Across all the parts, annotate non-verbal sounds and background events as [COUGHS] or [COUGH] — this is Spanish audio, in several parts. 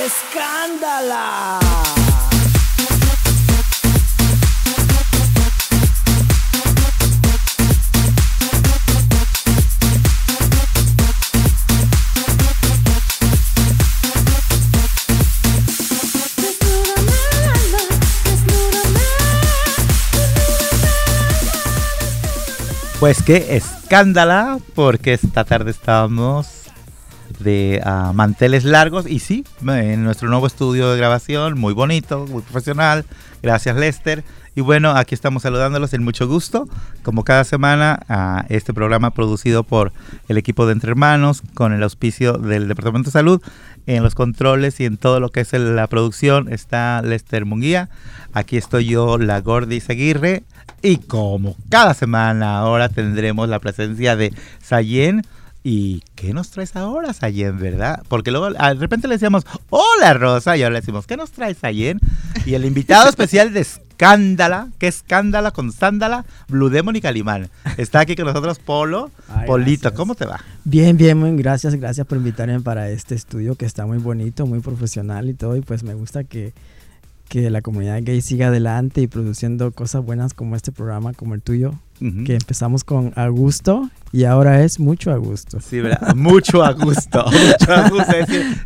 ¡Escándala! Pues qué escándala, porque esta tarde estábamos de ah, manteles largos y sí, en nuestro nuevo estudio de grabación, muy bonito, muy profesional. Gracias Lester. Y bueno, aquí estamos saludándolos en mucho gusto, como cada semana, a este programa producido por el equipo de Entre Hermanos, con el auspicio del Departamento de Salud. En los controles y en todo lo que es la producción está Lester Munguía. Aquí estoy yo, la Gordis Aguirre. Y como cada semana ahora tendremos la presencia de Sayen. ¿Y qué nos traes ahora, Sayen, verdad? Porque luego de repente le decíamos, hola Rosa, y ahora le decimos, ¿qué nos traes, Sayen? Y el invitado [LAUGHS] especial de Escándala, ¿qué Escándala con Sándala? Blue Demon y Calimán. Está aquí con nosotros Polo. Ay, Polito, gracias. ¿cómo te va? Bien, bien, muy gracias, gracias por invitarme para este estudio que está muy bonito, muy profesional y todo. Y pues me gusta que, que la comunidad gay siga adelante y produciendo cosas buenas como este programa, como el tuyo, Que empezamos con a gusto y ahora es mucho a gusto. Sí, ¿verdad? Mucho a gusto. [LAUGHS] Mucho a gusto.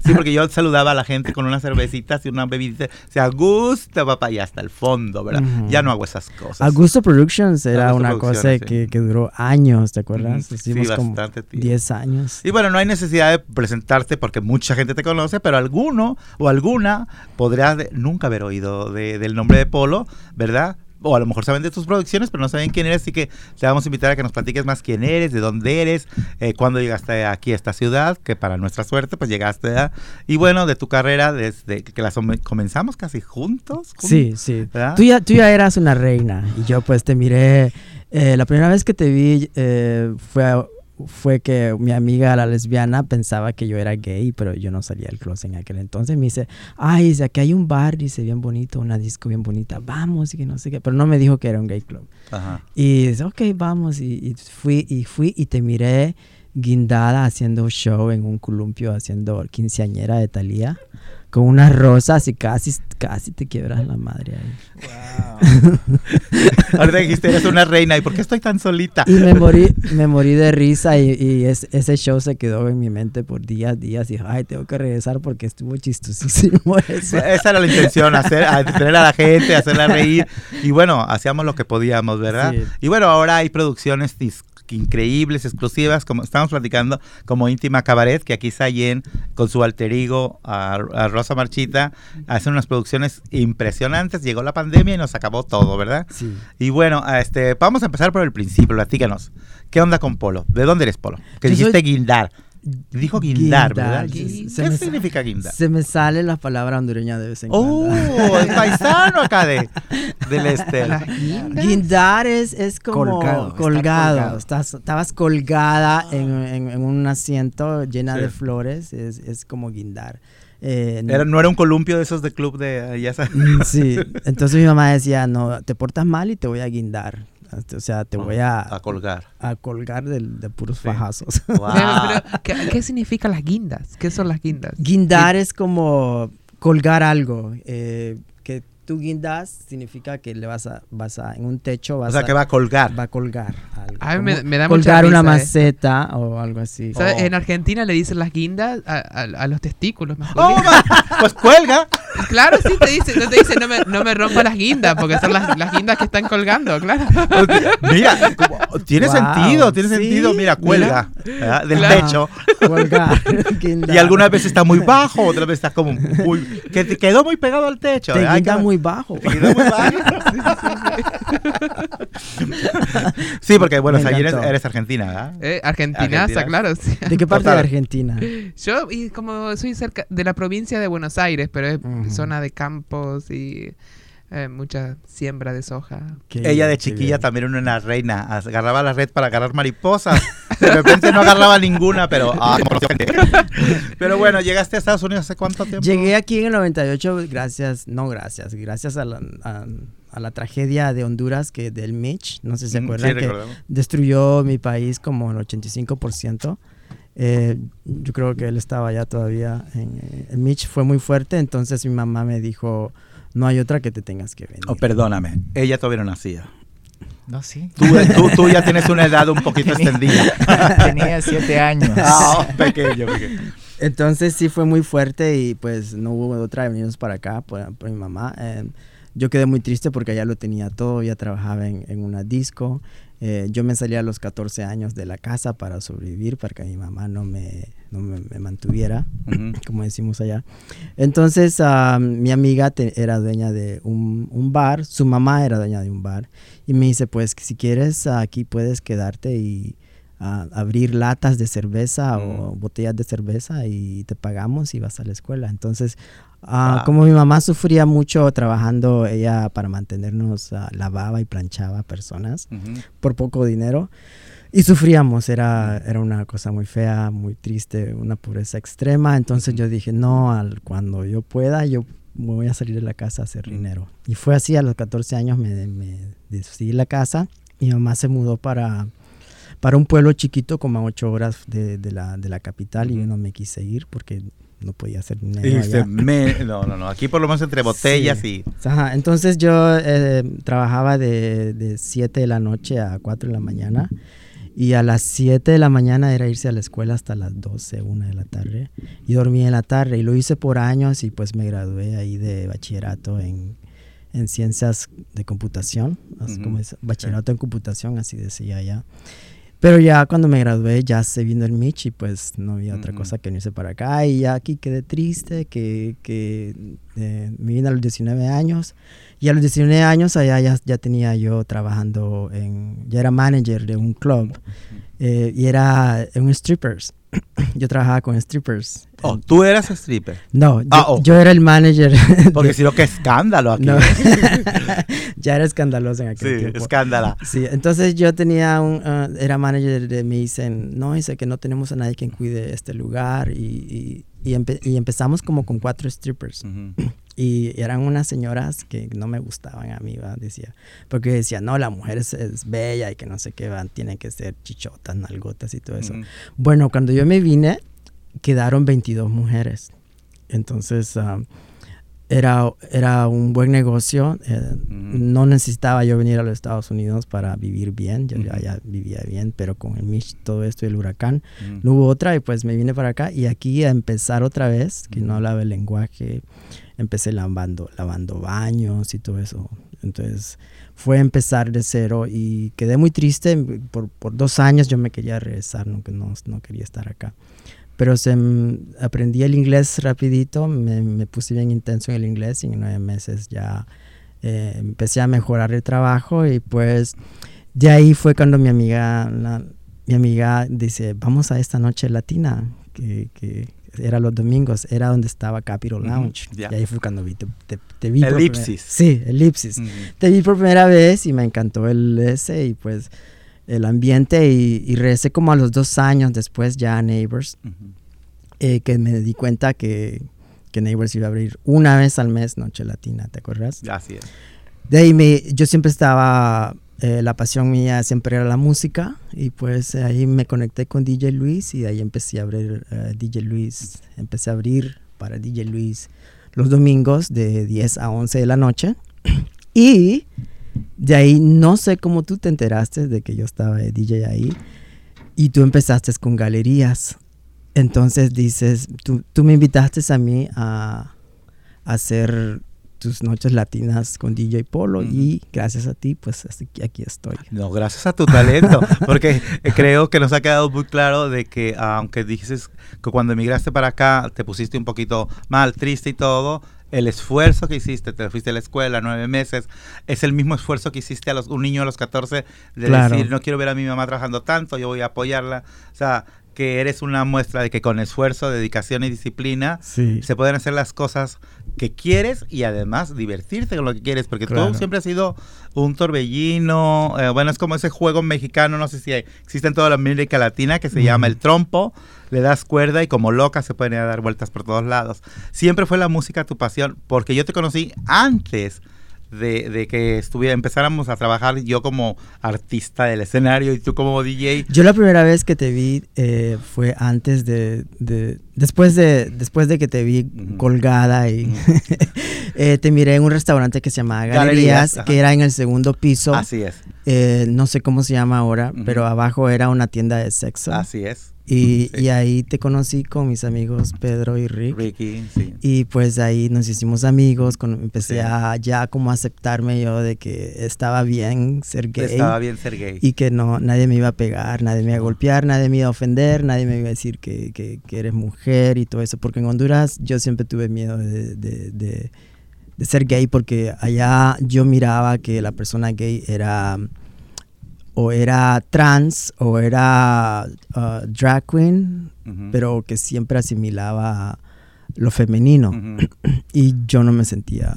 Sí, porque yo saludaba a la gente con unas cervecitas y una bebidita. O sea, a gusto, papá, y hasta el fondo, ¿verdad? Ujú. Ya no hago esas cosas. A gusto Productions era una cosa sí. que, que duró años, ¿te acuerdas? Ujú, sí, Hicimos como bastante tiempo. 10 años. Y bueno, no hay necesidad de presentarte porque mucha gente te conoce, pero alguno o alguna podrá de- nunca haber oído de- del nombre de Polo, ¿verdad? O a lo mejor saben de tus producciones, pero no saben quién eres, así que te vamos a invitar a que nos platiques más quién eres, de dónde eres, eh, cuándo llegaste aquí a esta ciudad, que para nuestra suerte pues llegaste, ¿verdad? Y bueno, de tu carrera desde que la comenzamos casi juntos. Sí, sí. ¿Verdad? Tú ya, tú ya eras una reina y yo pues te miré. eh, la primera vez que te vi eh, fue, a- fue que mi amiga, la lesbiana, pensaba que yo era gay, pero yo no salía del closet en aquel entonces. Me dice, ay, dice, aquí hay un bar, dice, bien bonito, una disco bien bonita, vamos, y que no sé qué. Pero no me dijo que era un gay club. Ajá. Y dice, ok, vamos. Y, y fui, y fui y te miré guindada haciendo show en un columpio, haciendo quinceañera de Thalía, con unas rosas y casi, casi te quiebras la madre ahí. [LAUGHS] Ahorita dijiste, eres una reina, ¿y por qué estoy tan solita? Y me morí, me morí de risa y, y es- ese show se quedó en mi mente por días, días. Y ay, tengo que regresar porque estuvo chistosísimo [LAUGHS] eso. Esa era la intención, hacer, a- la gente, hacerla reír. Y bueno, hacíamos lo que podíamos, ¿verdad? Sí. Y bueno, ahora hay producciones dis- increíbles, exclusivas, como estamos platicando, como Íntima Cabaret, que aquí Sayen, con su alter ego, a, a Rosa Marchita, hacen unas producciones impresionantes. Llegó la pandemia y nos acabó todo, ¿verdad? Sí. Y bueno, este, vamos a empezar por el principio, platícanos. ¿Qué onda con Polo? ¿De dónde eres Polo? Que soy- dijiste guindar. Dijo guindar, ¿verdad? ¿Qué se me sa- significa guindar? Se me sale la palabra hondureña de vez en ¡Oh! cuando. El paisano acá de, del este. Guindar es, es como Colgado, colgado. estar colgado. Estás- estabas colgada en, en- en un asiento llena Sí. de flores. Es, es como guindar. Eh, no- Era, no era un columpio de esos de club de ya sabes. Mm, Sí, entonces mi mamá decía, no, te portas mal y te voy a guindar. O sea, te voy a, A colgar. a colgar de, puros Sí. fajazos. Wow. [LAUGHS] Pero, pero, ¿qué, qué significan las guindas? ¿Qué son las guindas? Guindar es como colgar algo. eh, que tú guindas significa que le vas a, vas a, en un techo vas o sea, a, que va a colgar. va a colgar algo. A mí me- da mucha colgar una risa, eh. maceta o algo así. ¿Sabes? Oh. En Argentina le dicen las guindas a, a- a los testículos ¡Oh, masculinos. pues cuelga. [LAUGHS] Claro, sí, te dicen, no te dicen, no me, no me rompa las guindas, porque son las, las guindas que están colgando, claro. Mira, como- tiene Wow, sentido, tiene sí, sentido. Mira, cuelga del Claro. techo. Colgar. [LAUGHS] Y algunas veces está muy bajo, otras veces está como muy. que te quedó muy pegado al techo. te ¿verdad? Muy bajo. te quedó muy bajo. Sí, [LAUGHS] porque bueno, o sea, eres, eres argentina, ¿verdad? Eh, Argentinaza, Argentina. claro. sí. ¿De qué parte Total. de Argentina? Yo, y como soy cerca de la provincia de Buenos Aires, pero es Ujú. zona de campos y eh, mucha siembra de soja. Qué Ella bien, de chiquilla bien. también era una reina. Agarraba la red para agarrar mariposas. De repente no agarraba ninguna, pero. Ah. [LAUGHS] Pero bueno, llegaste a Estados Unidos hace cuánto tiempo? Llegué aquí en el 98 gracias, no gracias, gracias a la, a, a la tragedia de Honduras que del Mitch, no sé si se Mm, acuerdan, sí, que destruyó mi país como el 85%. Eh, yo creo que él estaba ya todavía. En, eh, Mitch fue muy fuerte, entonces mi mamá me dijo, no hay otra que te tengas que venir. Oh, perdóname, ella todavía no nacía. No, sí. Tú, tú, tú ya tienes una edad un poquito [LAUGHS] extendida. [LAUGHS] Tenía siete años. Ah, pequeño, pequeño. Entonces sí fue muy fuerte y pues no hubo otra de venirnos para acá por, por mi mamá. Eh, yo quedé muy triste porque allá lo tenía todo, ya trabajaba en, en una disco. Eh, yo me salí a los 14 años de la casa para sobrevivir, para que mi mamá no me, no me, me mantuviera, [LAUGHS] como decimos allá. Entonces ah, mi amiga te- era dueña de un, un bar, su mamá era dueña de un bar y me dice, pues si quieres aquí puedes quedarte y ah, abrir latas de cerveza o Mm. botellas de cerveza y te pagamos y vas a la escuela. Entonces, ah, Wow. como mi mamá sufría mucho trabajando, ella para mantenernos ah, lavaba y planchaba personas por poco dinero. Y sufríamos, era, era una cosa muy fea, muy triste, una pobreza extrema. Entonces yo dije, no, al, cuando yo pueda, yo me voy a salir de la casa a hacer dinero. Y fue así, a los 14 años me, me decidí de la casa. Mi mamá se mudó para, para un pueblo chiquito como a 8 horas de, de la, de la capital y yo no me quise ir porque no podía hacer me- [LAUGHS] no, no, no. Aquí por lo menos entre botellas Sí. y. Ajá, entonces yo eh, trabajaba de, de 7 de la noche a 4 de la mañana y a las 7 de la mañana era irse a la escuela hasta las 12, 1 de la tarde y dormía en la tarde y lo hice por años y pues me gradué ahí de bachillerato en, en ciencias de computación, así como es, bachillerato en computación, así decía ya. Pero ya cuando me gradué ya se vino el Mitch y pues no había otra cosa que irse para acá. Y ya aquí quedé triste que, que eh, me vine a los 19 años. Y a los 19 años allá ya, ya tenía yo trabajando en, ya era manager de un club eh, y era en un strippers. [COUGHS] yo trabajaba con strippers. Oh, tú eras stripper. No, yo, Ah, oh. yo era el manager. [LAUGHS] Porque de- [LAUGHS] si no, qué escándalo aquí. no. [LAUGHS] ya era escandaloso en aquel Sí, tiempo. escándala. Sí, entonces yo tenía un, ah, era manager de, me dicen, no, dice que no tenemos a nadie quien cuide este lugar y, y, y empe- y empezamos como con cuatro strippers Ujú. [CLEARS THROAT] y eran unas señoras que no me gustaban a mí, ¿va? decía, porque decía, no, la mujer es, es bella y que no sé qué, van, tienen que ser chichotas, nalgotas y todo eso. Bueno, cuando yo me vine, quedaron 22 mujeres. Entonces, ah, era, era un buen negocio. eh. No necesitaba yo venir a los Estados Unidos para vivir bien. Yo ya, ya vivía bien, pero con el Mitch, todo esto y el huracán, no hubo otra y pues me vine para acá y aquí a empezar otra vez, que no hablaba el lenguaje, empecé lavando, lavando baños y todo eso. Entonces fue empezar de cero y quedé muy triste. Por, por dos años yo me quería regresar, no, no, no quería estar acá. Pero se, aprendí el inglés rapidito, me, me puse bien intenso en el inglés y en nueve meses ya eh, empecé a mejorar el trabajo y pues de ahí fue cuando mi amiga, la- mi amiga dice, vamos a esta noche latina, que, que era los domingos, era donde estaba Capitol Lounge. ya. Y ahí fue cuando vi, te, te- te vi. Elipsis. Sí, Elipsis. Te vi por primera vez y me encantó el ese y pues el ambiente y, y regresé como a los dos años después ya a Neighbors, eh, que me di cuenta que, que Neighbors iba a abrir una vez al mes Noche Latina, ¿te acuerdas? Así es. De ahí me, yo siempre estaba, eh, la pasión mía siempre era la música y pues ahí me conecté con DJ Luis y ahí empecé a abrir eh, DJ Luis, empecé a abrir para DJ Luis los domingos de 10 a 11 de la noche [CLEARS THROAT] y de ahí no sé cómo tú te enteraste de que yo estaba de DJ ahí y tú empezaste con galerías. Entonces dices, tú, tú me invitaste a mí a hacer tus noches latinas con DJ Polo Ujú. y gracias a ti, pues aquí estoy. No, gracias a tu talento, [LAUGHS] porque creo que nos ha quedado muy claro de que aunque dices que cuando emigraste para acá te pusiste un poquito mal, triste y todo, el esfuerzo que hiciste, te fuiste a la escuela nueve meses, es el mismo esfuerzo que hiciste a los, un niño a los 14 de Claro. decir, no quiero ver a mi mamá trabajando tanto, yo voy a apoyarla. O sea, que eres una muestra de que con esfuerzo, dedicación y disciplina Sí. se pueden hacer las cosas que quieres y además divertirte con lo que quieres, porque Claro. tú siempre has sido un torbellino, eh, bueno, es como ese juego mexicano, no sé si hay- existe en toda la América Latina, que se llama el trompo, le das cuerda y como loca se pueden dar vueltas por todos lados. Siempre fue la música tu pasión, porque yo te conocí antes de, de que estuviera, empezáramos a trabajar yo como artista del escenario y tú como DJ. Yo la primera vez que te vi eh, fue antes de, de- después de después de que te vi colgada y [LAUGHS] eh, te miré en un restaurante que se llamaba Galerías, que era en el segundo piso. Así es, Eh, no sé cómo se llama ahora, pero abajo era una tienda de sexo. así es. Y, [LAUGHS] Sí. y ahí te conocí con mis amigos Pedro y Rick. Ricky, sí. Y pues ahí nos hicimos amigos, con- empecé Sí. a ya como aceptarme yo de que estaba bien ser gay Estaba bien ser gay. y que no nadie me iba a pegar, nadie me iba a golpear, nadie me iba a ofender, nadie me iba a decir que, que- que eres mujer y todo eso, porque en Honduras yo siempre tuve miedo de, de- de- de ser gay porque allá yo miraba que la persona gay era o era trans o era uh, drag queen, pero que siempre asimilaba lo femenino [CLEARS THROAT] y yo no me sentía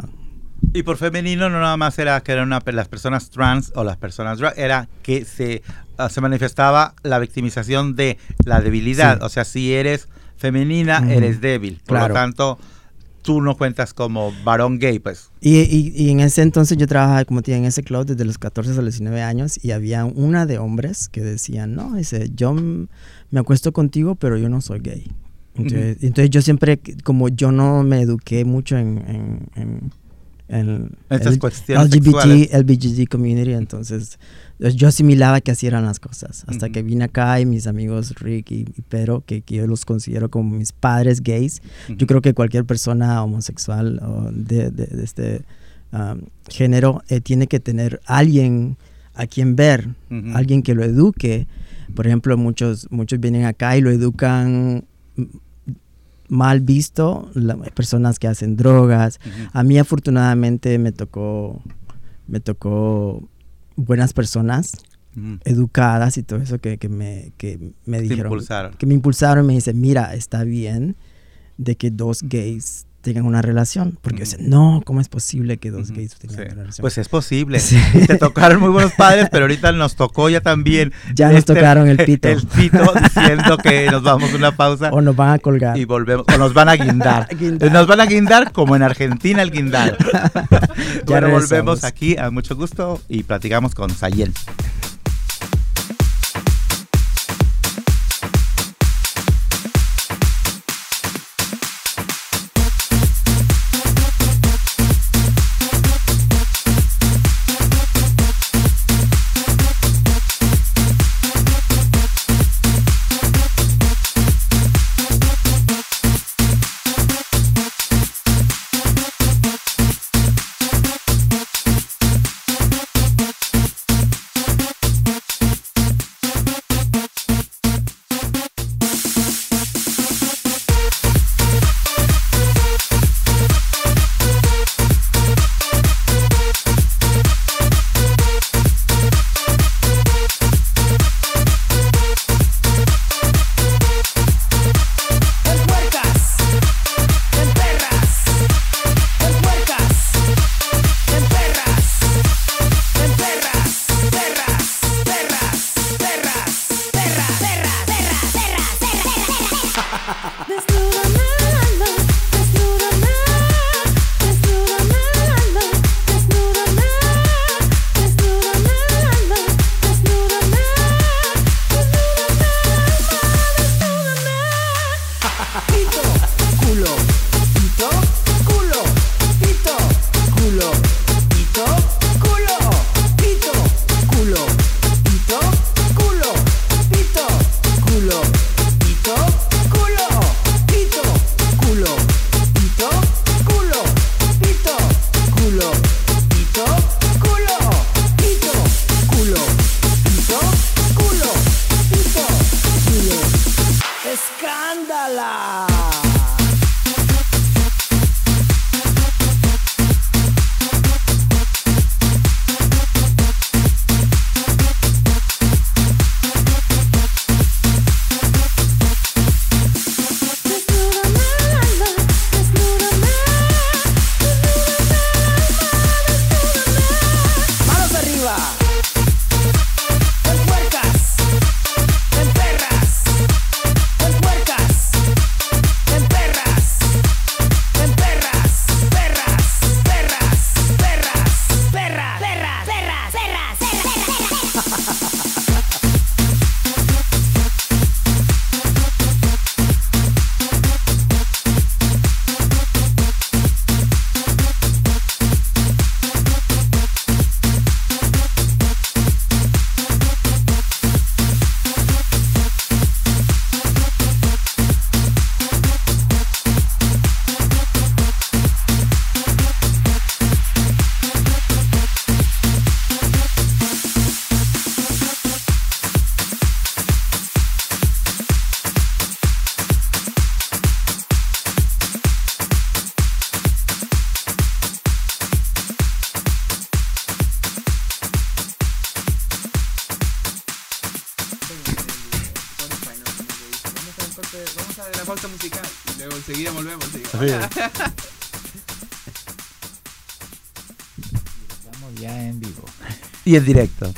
Y por femenino no nada más era que eran una- las personas trans o las personas drag, era que se, ah, se manifestaba la victimización de la debilidad. Sí. O sea, si eres femenina, eres débil. Por Claro. lo tanto, tú no cuentas como varón gay, pues. Y, y- y en ese entonces yo trabajaba, como te en ese club desde los 14 a los 19 años y había una de hombres que decían, no, dice, yo me acuesto contigo, pero yo no soy gay. Entonces, entonces yo siempre, como yo no me eduqué mucho en... en, en- en Estas el cuestiones. LGBT, LGBT community, entonces yo asimilaba que así eran las cosas. Hasta que vine acá y mis amigos Rick y, y Pedro, que, que yo los considero como mis padres gays, yo creo que cualquier persona homosexual o de, de- de este um, género eh, tiene que tener alguien a quien ver, alguien que lo eduque. Por ejemplo, muchos, muchos vienen acá y lo educan mal visto, personas que hacen drogas. A mí afortunadamente me tocó, me tocó buenas personas educadas y todo eso que, que me, que me dijeron impulsaron. que me impulsaron y me dicen, mira, está bien de que dos gays tengan una relación. Porque decía, no, ¿cómo es posible que dos gays tengan Sí. una relación? Pues es posible. Sí. Te tocaron muy buenos padres, pero [LAUGHS] ahorita nos tocó ya también. Ya nos este- tocaron el pito. El pito [LAUGHS] diciendo que nos vamos a una pausa. o nos van a colgar. y volvemos o nos van a guindar. [LAUGHS] Guindar. Nos van a guindar como en Argentina el guindar. bueno, volvemos aquí a mucho gusto y platicamos con Sayel. Y en directo.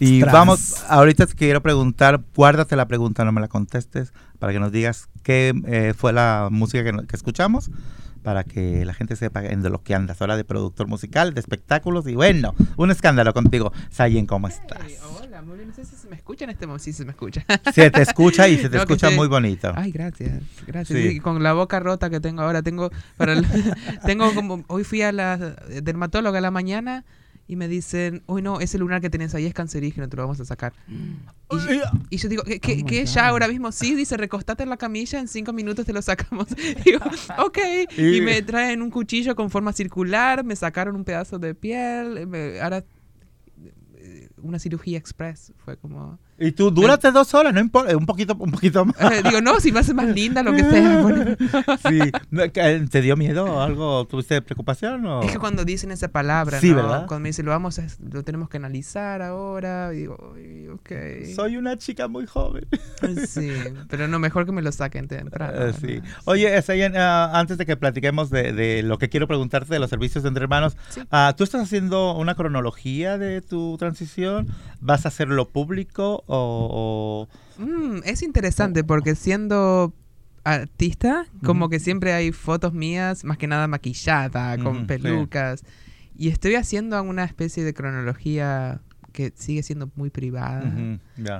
Y Ostras. vamos, ahorita te quiero preguntar, guárdate la pregunta, no me la contestes, para que nos digas qué eh, fue la música que, que escuchamos, para que la gente sepa en de lo que andas ahora de productor musical, de espectáculos, y bueno, un escándalo contigo. Sayen, ¿cómo estás? Hey, hola, muy bien. No sé si se me escucha en este momento. Sí, se me escucha. Se te escucha y [LAUGHS] se te No, escucha sí. muy bonito. Ay, gracias, gracias. Sí. Y con la boca rota que tengo ahora, tengo para el- [LAUGHS] [LAUGHS] tengo como hoy fui a la dermatóloga a la mañana y me dicen, uy no, ese lunar que tenés ahí es cancerígeno, te lo vamos a sacar. Y, yo- y yo digo, ¿qué, qué- Oh God. ya ahora mismo? Sí, dice, recostate en la camilla, en cinco minutos te lo sacamos. [LAUGHS] digo, ok. Y- Y me traen un cuchillo con forma circular, me sacaron un pedazo de piel, me- ahora eh, una cirugía express, fue como... Y tú dúrate dos horas, no importa, un poquito, un poquito más. Eh, digo, no, si me hace más linda, lo que sea. [LAUGHS] bueno. Sí. Que- ¿Te dio miedo o algo? ¿Tuviste preocupación? O? Es que cuando dicen esa palabra, Sí, ¿no? ¿verdad? Cuando me dicen, lo vamos a, lo tenemos que analizar ahora, y digo, "Ay, ok. Soy una chica muy joven. Sí, pero no, mejor que me lo saquen temprano. Eh, sí. Oye, ah, antes de que platiquemos de, de lo que quiero preguntarte de los servicios de entre hermanos, Sí. ah, ¿tú estás haciendo una cronología de tu transición? ¿Vas a hacerlo público o...? o- Mm, es interesante porque siendo artista, como que siempre hay fotos mías, más que nada maquillada, con pelucas. Y estoy haciendo una especie de cronología que sigue siendo muy privada.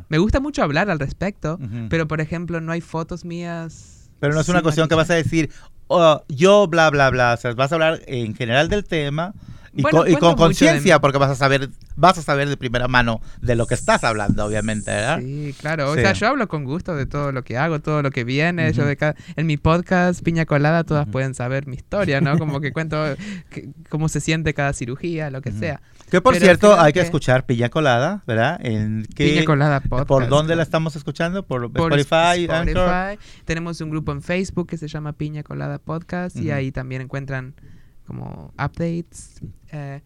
Me gusta mucho hablar al respecto, pero por ejemplo, no hay fotos mías. Pero no es una cuestión que vas a decir, "Oh, yo bla, bla, bla. O sea, vas a hablar en general del tema y, Bueno, con, y con conciencia porque vas a saber vas a saber de primera mano de lo que estás hablando, obviamente, ¿verdad? Sí, claro. O Sí. sea, yo hablo con gusto de todo lo que hago, todo lo que viene. Yo de cada- en mi podcast, Piña Colada, todas pueden saber mi historia, ¿no? Como que cuento [LAUGHS] que- cómo se siente cada cirugía, lo que sea. Que por Pero cierto, hay que que- escuchar Piña Colada, ¿verdad? En qué- Piña Colada Podcast. ¿Por dónde la estamos escuchando? ¿Por, Por Spotify? Anchor? Spotify. Tenemos un grupo en Facebook que se llama Piña Colada Podcast y ahí también encuentran como updates. eh,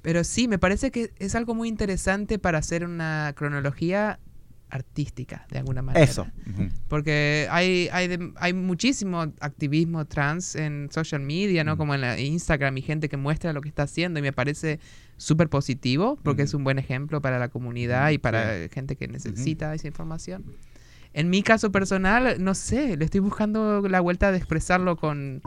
pero sí, me parece que es algo muy interesante para hacer una cronología artística, de alguna manera. Eso. Porque hay, hay, de- hay muchísimo activismo trans en social media, ¿no? Mm. Como en la Instagram y gente que muestra lo que está haciendo y me parece súper positivo porque Ujú. es un buen ejemplo para la comunidad y para gente que necesita esa información. En mi caso personal, no sé, le estoy buscando la vuelta de expresarlo con,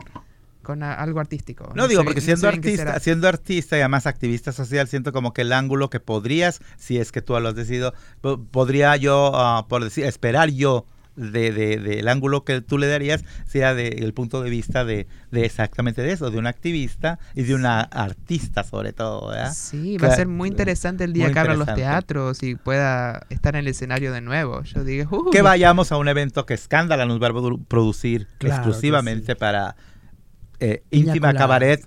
con a- algo artístico. No, digo, sé- porque no siendo sé artista, siendo artista y además activista social, siento como que el ángulo que podrías, si es que tú lo has decidido, po- podría yo, ah, por decir, esperar yo de, de- del ángulo que tú le darías, sea del punto de vista de, de exactamente de eso, de un activista y de una artista sobre todo, ¿verdad? Sí, va a ser muy interesante el día que abran los teatros y pueda estar en el escenario de nuevo. Yo digo, "Uh, Que vayamos a un evento que Escándala nos va a produ- producir Claro exclusivamente sí. para eh, Íntima colada. Cabaret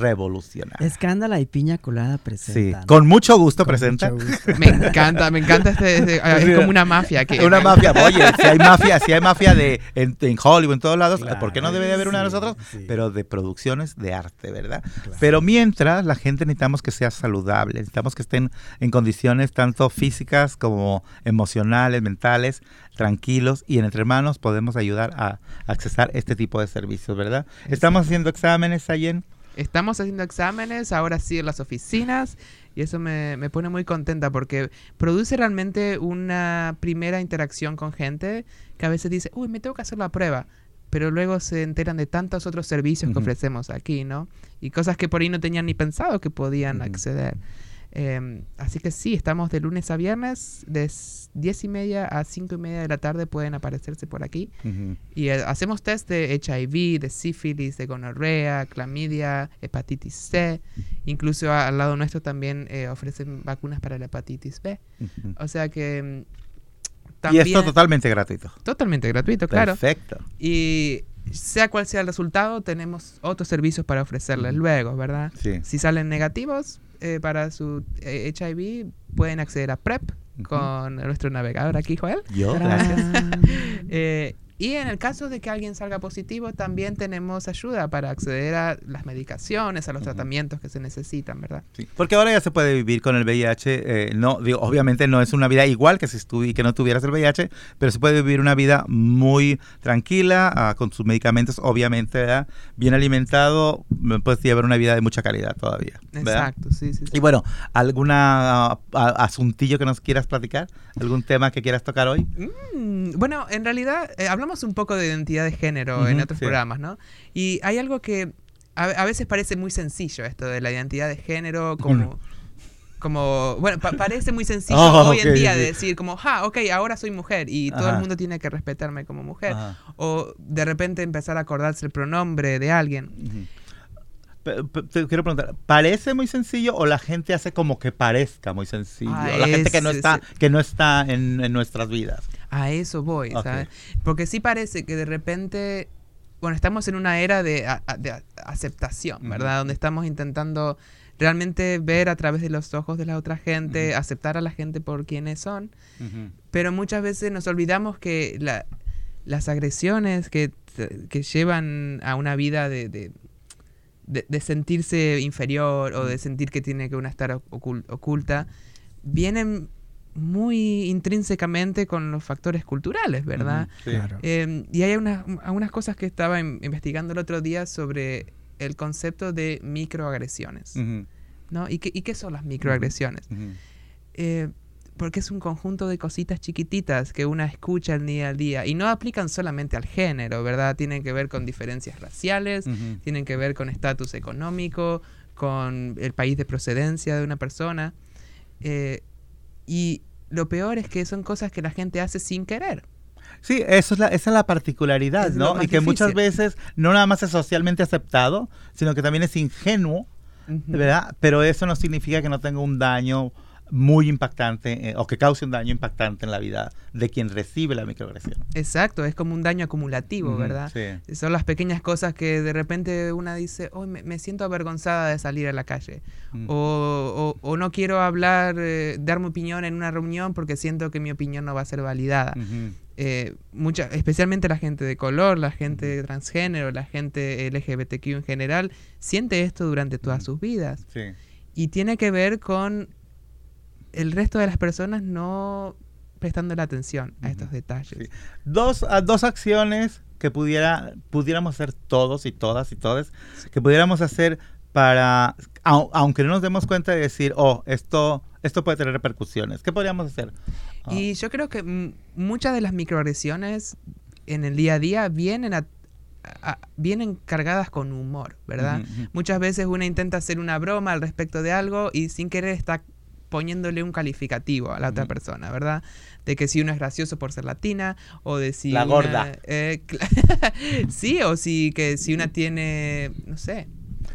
Revolucionar. Escándala y piña colada Sí, presentan. con mucho gusto Con presenta. mucho gusto. [LAUGHS] Me encanta, me encanta este, este- [LAUGHS] es Sí. como una mafia que Una mafia, oye, si hay [LAUGHS] mafia, si hay mafia de en, en Hollywood, en todos lados, Claro, ¿por qué no debe de haber una de sí, nosotros? sí. Pero de producciones de arte, ¿verdad? Claro. Pero mientras, la gente necesitamos que sea saludable, necesitamos que estén en condiciones tanto físicas como emocionales, mentales, tranquilos, y en Entre Hermanos podemos ayudar a accesar este tipo de servicios, ¿verdad? Estamos haciendo exámenes, Sayen. Estamos haciendo exámenes, ahora sí en las oficinas, y eso me, me pone muy contenta porque produce realmente una primera interacción con gente que a veces dice, uy, me tengo que hacer la prueba, pero luego se enteran de tantos otros servicios que ofrecemos aquí, ¿no? Y cosas que por ahí no tenían ni pensado que podían acceder. Eh, así que sí, estamos de lunes a viernes, de s- 10 y media a 5 y media de la tarde pueden aparecerse por aquí. Ujú. Y eh, hacemos test de HIV, de sífilis, de gonorrea, clamidia, hepatitis C. Incluso a- al lado nuestro también eh, ofrecen vacunas para la hepatitis B. Ujú. O sea que mm, Y también esto totalmente gratuito. totalmente gratuito, claro. Perfecto. Y sea cual sea el resultado, tenemos otros servicios para ofrecerles Ujú. luego, ¿verdad? Sí. Si salen negativos eh, para su eh, HIV, pueden acceder a PrEP con nuestro navegador aquí, Joel. Yo, gracias. [LAUGHS] Y en el caso de que alguien salga positivo, también tenemos ayuda para acceder a las medicaciones, a los Ujú. tratamientos que se necesitan, ¿verdad? Sí, Porque ahora ya se puede vivir con el VIH, eh, no, digo, obviamente no es una vida igual que si estu- que no tuvieras el VIH, pero se puede vivir una vida muy tranquila, ah, con sus medicamentos, obviamente, ¿verdad? bien alimentado, puedes llevar una vida de mucha calidad todavía. ¿verdad? Exacto, sí, sí, sí. Y bueno, ¿alguna ah, asuntillo que nos quieras platicar? ¿Algún tema que quieras tocar hoy? Mm, bueno, en realidad eh, hablamos un poco de identidad de género en otros sí. programas, ¿no? Y hay algo que a, a veces parece muy sencillo esto de la identidad de género, como... Como, bueno, pa- parece muy sencillo Oh, [LAUGHS] hoy en día de decir como, ah, ok, ahora soy mujer y todo el mundo tiene que respetarme como mujer. Ajá. O de repente empezar a acordarse el pronombre de alguien. Te quiero preguntar, ¿parece muy sencillo o la gente hace como que parezca muy sencillo? Ah, la gente que no está, que no está en, en nuestras vidas. A eso voy. ¿sabes? Porque sí parece que de repente, bueno, estamos en una era de, a- de aceptación, ¿verdad? Donde estamos intentando realmente ver a través de los ojos de la otra gente, aceptar a la gente por quienes son, pero muchas veces nos olvidamos que la- las agresiones que, que llevan a una vida de, de, de- de sentirse inferior o de sentir que tiene que una estar ocul- oculta, vienen muy intrínsecamente con los factores culturales, ¿verdad? Claro. Eh, y hay unas, algunas cosas que estaba in- investigando el otro día sobre el concepto de microagresiones, ¿no? ¿Y qué, y qué son las microagresiones? Eh, porque es un conjunto de cositas chiquititas que una escucha el día al día y no aplican solamente al género, ¿verdad? Tienen que ver con diferencias raciales, tienen que ver con estatus económico, con el país de procedencia de una persona. eh, y lo peor es que son cosas que la gente hace sin querer. Sí, eso es la, esa es la particularidad, Es ¿no? Y que muchas veces no nada más es socialmente aceptado, sino que también es ingenuo, ¿verdad? Pero eso no significa que no tenga un daño muy impactante eh, o que cause un daño impactante en la vida de quien recibe la microagresión. Exacto, es como un daño acumulativo, ¿verdad? Sí. Son las pequeñas cosas que de repente una dice, oh, me, me siento avergonzada de salir a la calle. Mm. O, o- o no quiero hablar, eh, dar mi opinión en una reunión porque siento que mi opinión no va a ser validada. Eh, mucha, especialmente la gente de color, la gente transgénero, la gente LGBTQ en general, siente esto durante todas sus vidas. Sí. Y tiene que ver con el resto de las personas no prestando la atención a estos detalles. Sí. Dos, a- dos acciones que pudiera, pudiéramos hacer todos y todas y todos, que pudiéramos hacer para, au- aunque no nos demos cuenta de decir, oh, esto, esto puede tener repercusiones. ¿Qué podríamos hacer? Ah, Y yo creo que muchas de las microagresiones en el día a día vienen, a- a- vienen cargadas con humor, ¿verdad? Muchas veces uno intenta hacer una broma al respecto de algo y sin querer está poniéndole un calificativo a la otra persona, ¿verdad? De que si uno es gracioso por ser latina o de si La una- gorda. [LAUGHS] eh, [LAUGHS] sí, o si que si una tiene, no sé,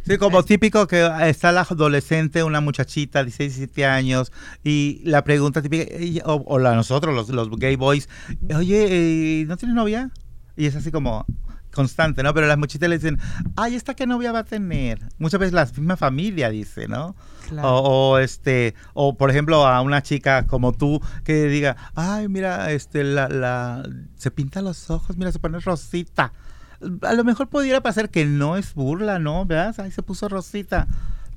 Sí, como típico que está la adolescente, una muchachita, 16, 17 años, y la pregunta típica, o, o la nosotros, los, los gay boys, oye, eh, ¿no tienes novia? Y es así como constante, ¿no? Pero las muchachitas le dicen, ay, ¿esta qué novia va a tener? Muchas veces la misma familia dice, ¿no? claro. O, o, este, o por ejemplo a una chica como tú que diga, ay, mira, este, la, la, se pinta los ojos, mira, se pone rosita. A lo mejor pudiera pasar que no es burla, ¿no? ¿Verdad? Ay, se puso rosita.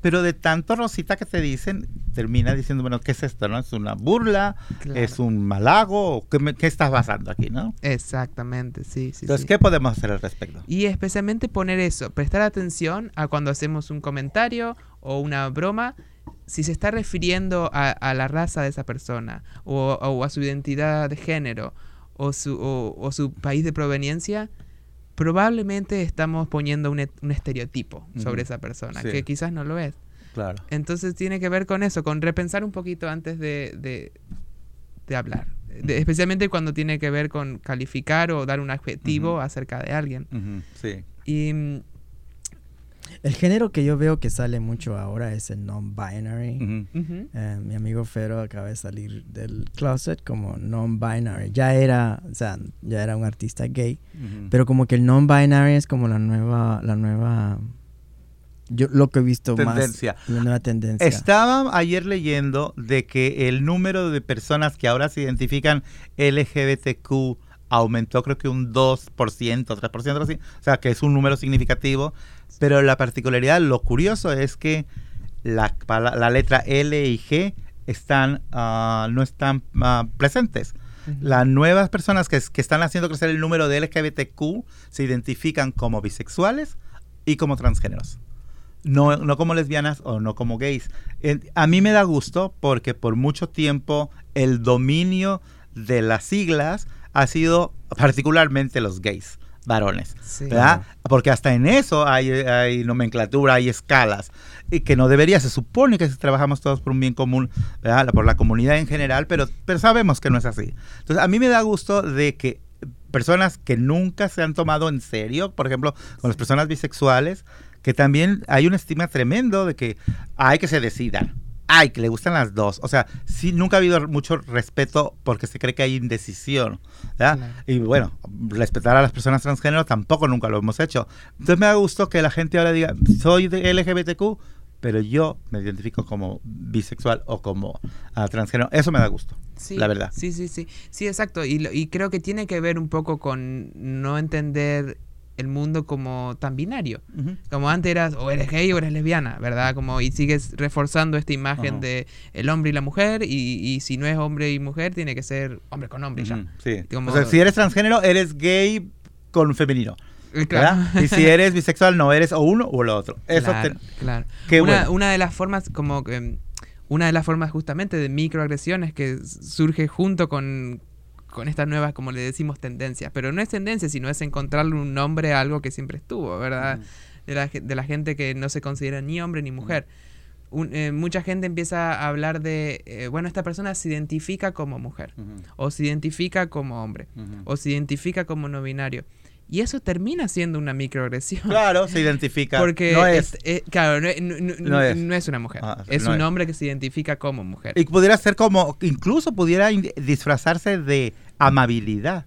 Pero de tanto rosita que te dicen, termina diciendo, bueno, ¿qué es esto, no? ¿Es una burla? Claro. ¿Es un malago? ¿O ¿Qué, me- qué estás basando aquí, no? Exactamente, sí, sí. Entonces, sí. ¿qué podemos hacer al respecto? Y especialmente poner eso, prestar atención a cuando hacemos un comentario o una broma, si se está refiriendo a, a la raza de esa persona o, o a su identidad de género o su, o, o su país de proveniencia, probablemente estamos poniendo un, un estereotipo sobre esa persona, Sí. que quizás no lo es. Claro. Entonces tiene que ver con eso, con repensar un poquito antes de, de, de hablar. De- especialmente cuando tiene que ver con calificar o dar un adjetivo acerca de alguien. Sí. Y El género que yo veo que sale mucho ahora es el non-binary. Eh, mi amigo Fero acaba de salir del closet como non-binary. Ya era, o sea, ya era un artista gay, pero como que el non-binary es como la nueva, la nueva, yo lo que he visto Tendencia. más, la nueva tendencia. Estaba ayer leyendo de que el número de personas que ahora se identifican LGBTQ aumentó creo que un 2%, 3%, así. O sea, que es un número significativo. Pero la particularidad, lo curioso es que la, la letra L y G están, ah, no están ah, presentes. Las nuevas personas que, que están haciendo crecer el número de LGBTQ se identifican como bisexuales y como transgéneros. No, no como lesbianas o no como gays. A mí me da gusto porque por mucho tiempo el dominio de las siglas ha sido particularmente los gays, varones. Sí. ¿verdad? Porque hasta en eso hay, hay nomenclatura, hay escalas, y que no debería, se supone que trabajamos todos por un bien común, ¿verdad? por la comunidad en general, pero, pero sabemos que no es así. Entonces, a mí me da gusto de que personas que nunca se han tomado en serio, por ejemplo, con las personas bisexuales, que también hay un estigma tremendo de que hay que se decidan. Ay, que le gustan las dos. O sea, sí, nunca ha habido mucho respeto porque se cree que hay indecisión. ¿verdad? Claro. Y bueno, respetar a las personas transgénero tampoco nunca lo hemos hecho. Entonces me da gusto que la gente ahora diga, soy de LGBTQ, pero yo me identifico como bisexual o como ah, transgénero. Eso me da gusto, Sí, la verdad. Sí, sí, sí. Sí, exacto. Y, lo- y creo que tiene que ver un poco con no entender el mundo como tan binario. Como antes eras o eres gay o eres lesbiana, ¿verdad? Como y sigues reforzando esta imagen de el hombre y la mujer y, y si no es hombre y mujer tiene que ser hombre con hombre ya. Ujú, Sí. Como- O sea, si eres transgénero, eres gay con femenino. Eh. Y si [LAUGHS] eres bisexual, no eres o uno o lo otro. Eso claro, te- claro. Qué una, bueno. una de las formas, como que, una de las formas justamente de microagresiones que surge junto con, con estas nuevas, como le decimos, tendencias. Pero no es tendencia, sino es encontrarle un nombre a algo que siempre estuvo, ¿verdad? de, la, de la gente que no se considera ni hombre ni mujer. Un- eh, mucha gente empieza a hablar de, eh, bueno, esta persona se identifica como mujer, o se identifica como hombre, o se identifica como no binario. Y eso termina siendo una microagresión. Claro, se [LAUGHS] identifica. Porque, no es. es- eh, claro, no, no- no- es. no es una mujer. Ah, es un es. hombre que se identifica como mujer. Y pudiera ser como, incluso pudiera disfrazarse de amabilidad.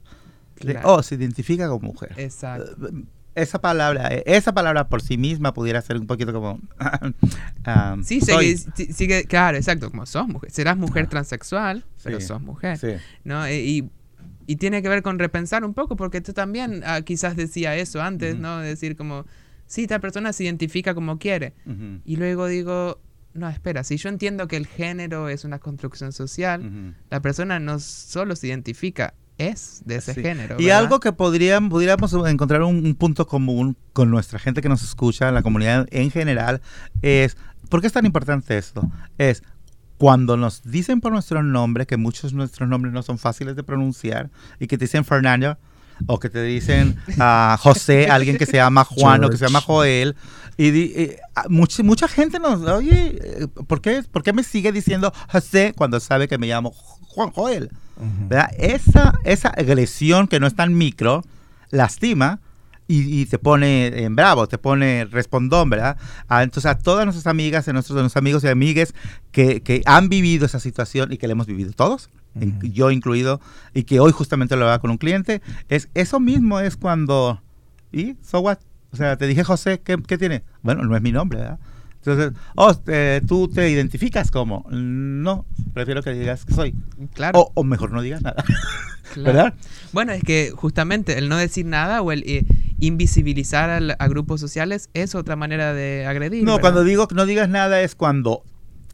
De, Claro. oh, se identifica como mujer. Exacto. Eh, Esa palabra, eh, esa palabra por sí misma pudiera ser un poquito como. [LAUGHS] ah, Sí, soy- sigue, si- sigue- claro, exacto, como sos mujer. Serás mujer transexual, pero Sí, sos mujer. sí. ¿no? E- Y, y tiene que ver con repensar un poco, porque tú también ah, quizás decía eso antes, Ujú. ¿no? Decir como, sí, esta persona se identifica como quiere. Ujú, Y luego digo, no, espera, si yo entiendo que el género es una construcción social, ujú. la persona no solo se identifica, es de ese Sí. género. Y ¿verdad? algo que podrían, pudiéramos encontrar un, un punto común con nuestra gente que nos escucha, la comunidad en general, es, ¿por qué es tan importante esto? Es cuando nos dicen por nuestro nombre, que muchos de nuestros nombres no son fáciles de pronunciar, y que te dicen Fernando, o que te dicen ah, José, [LAUGHS] alguien que se llama Juan o que se llama Joel, y, ah, mucha, mucha gente nos, oye, eh, ¿por qué, ¿por qué me sigue diciendo José cuando sabe que me llamo Juan Joel? ¿verdad? Esa, esa agresión que no es tan micro lastima y, y te pone en bravo, te pone respondón, ¿verdad? Ah, entonces a todas nuestras amigas, a nuestros, a nuestros amigos y amigues que, que han vivido esa situación y que la hemos vivido todos, yo incluido, y que hoy justamente lo hablaba con un cliente, es eso mismo es cuando, ¿y? ¿So what? O sea, te dije José, ¿qué, qué tiene? Bueno, no es mi nombre, ¿verdad? Entonces, oh, eh, ¿tú te identificas como? No, prefiero que digas que soy. Claro, O, o mejor no digas nada, claro. [LAUGHS] ¿verdad? Bueno, es que justamente el no decir nada o el eh, invisibilizar al- a grupos sociales es otra manera de agredir. No, ¿verdad? cuando digo que no digas nada es cuando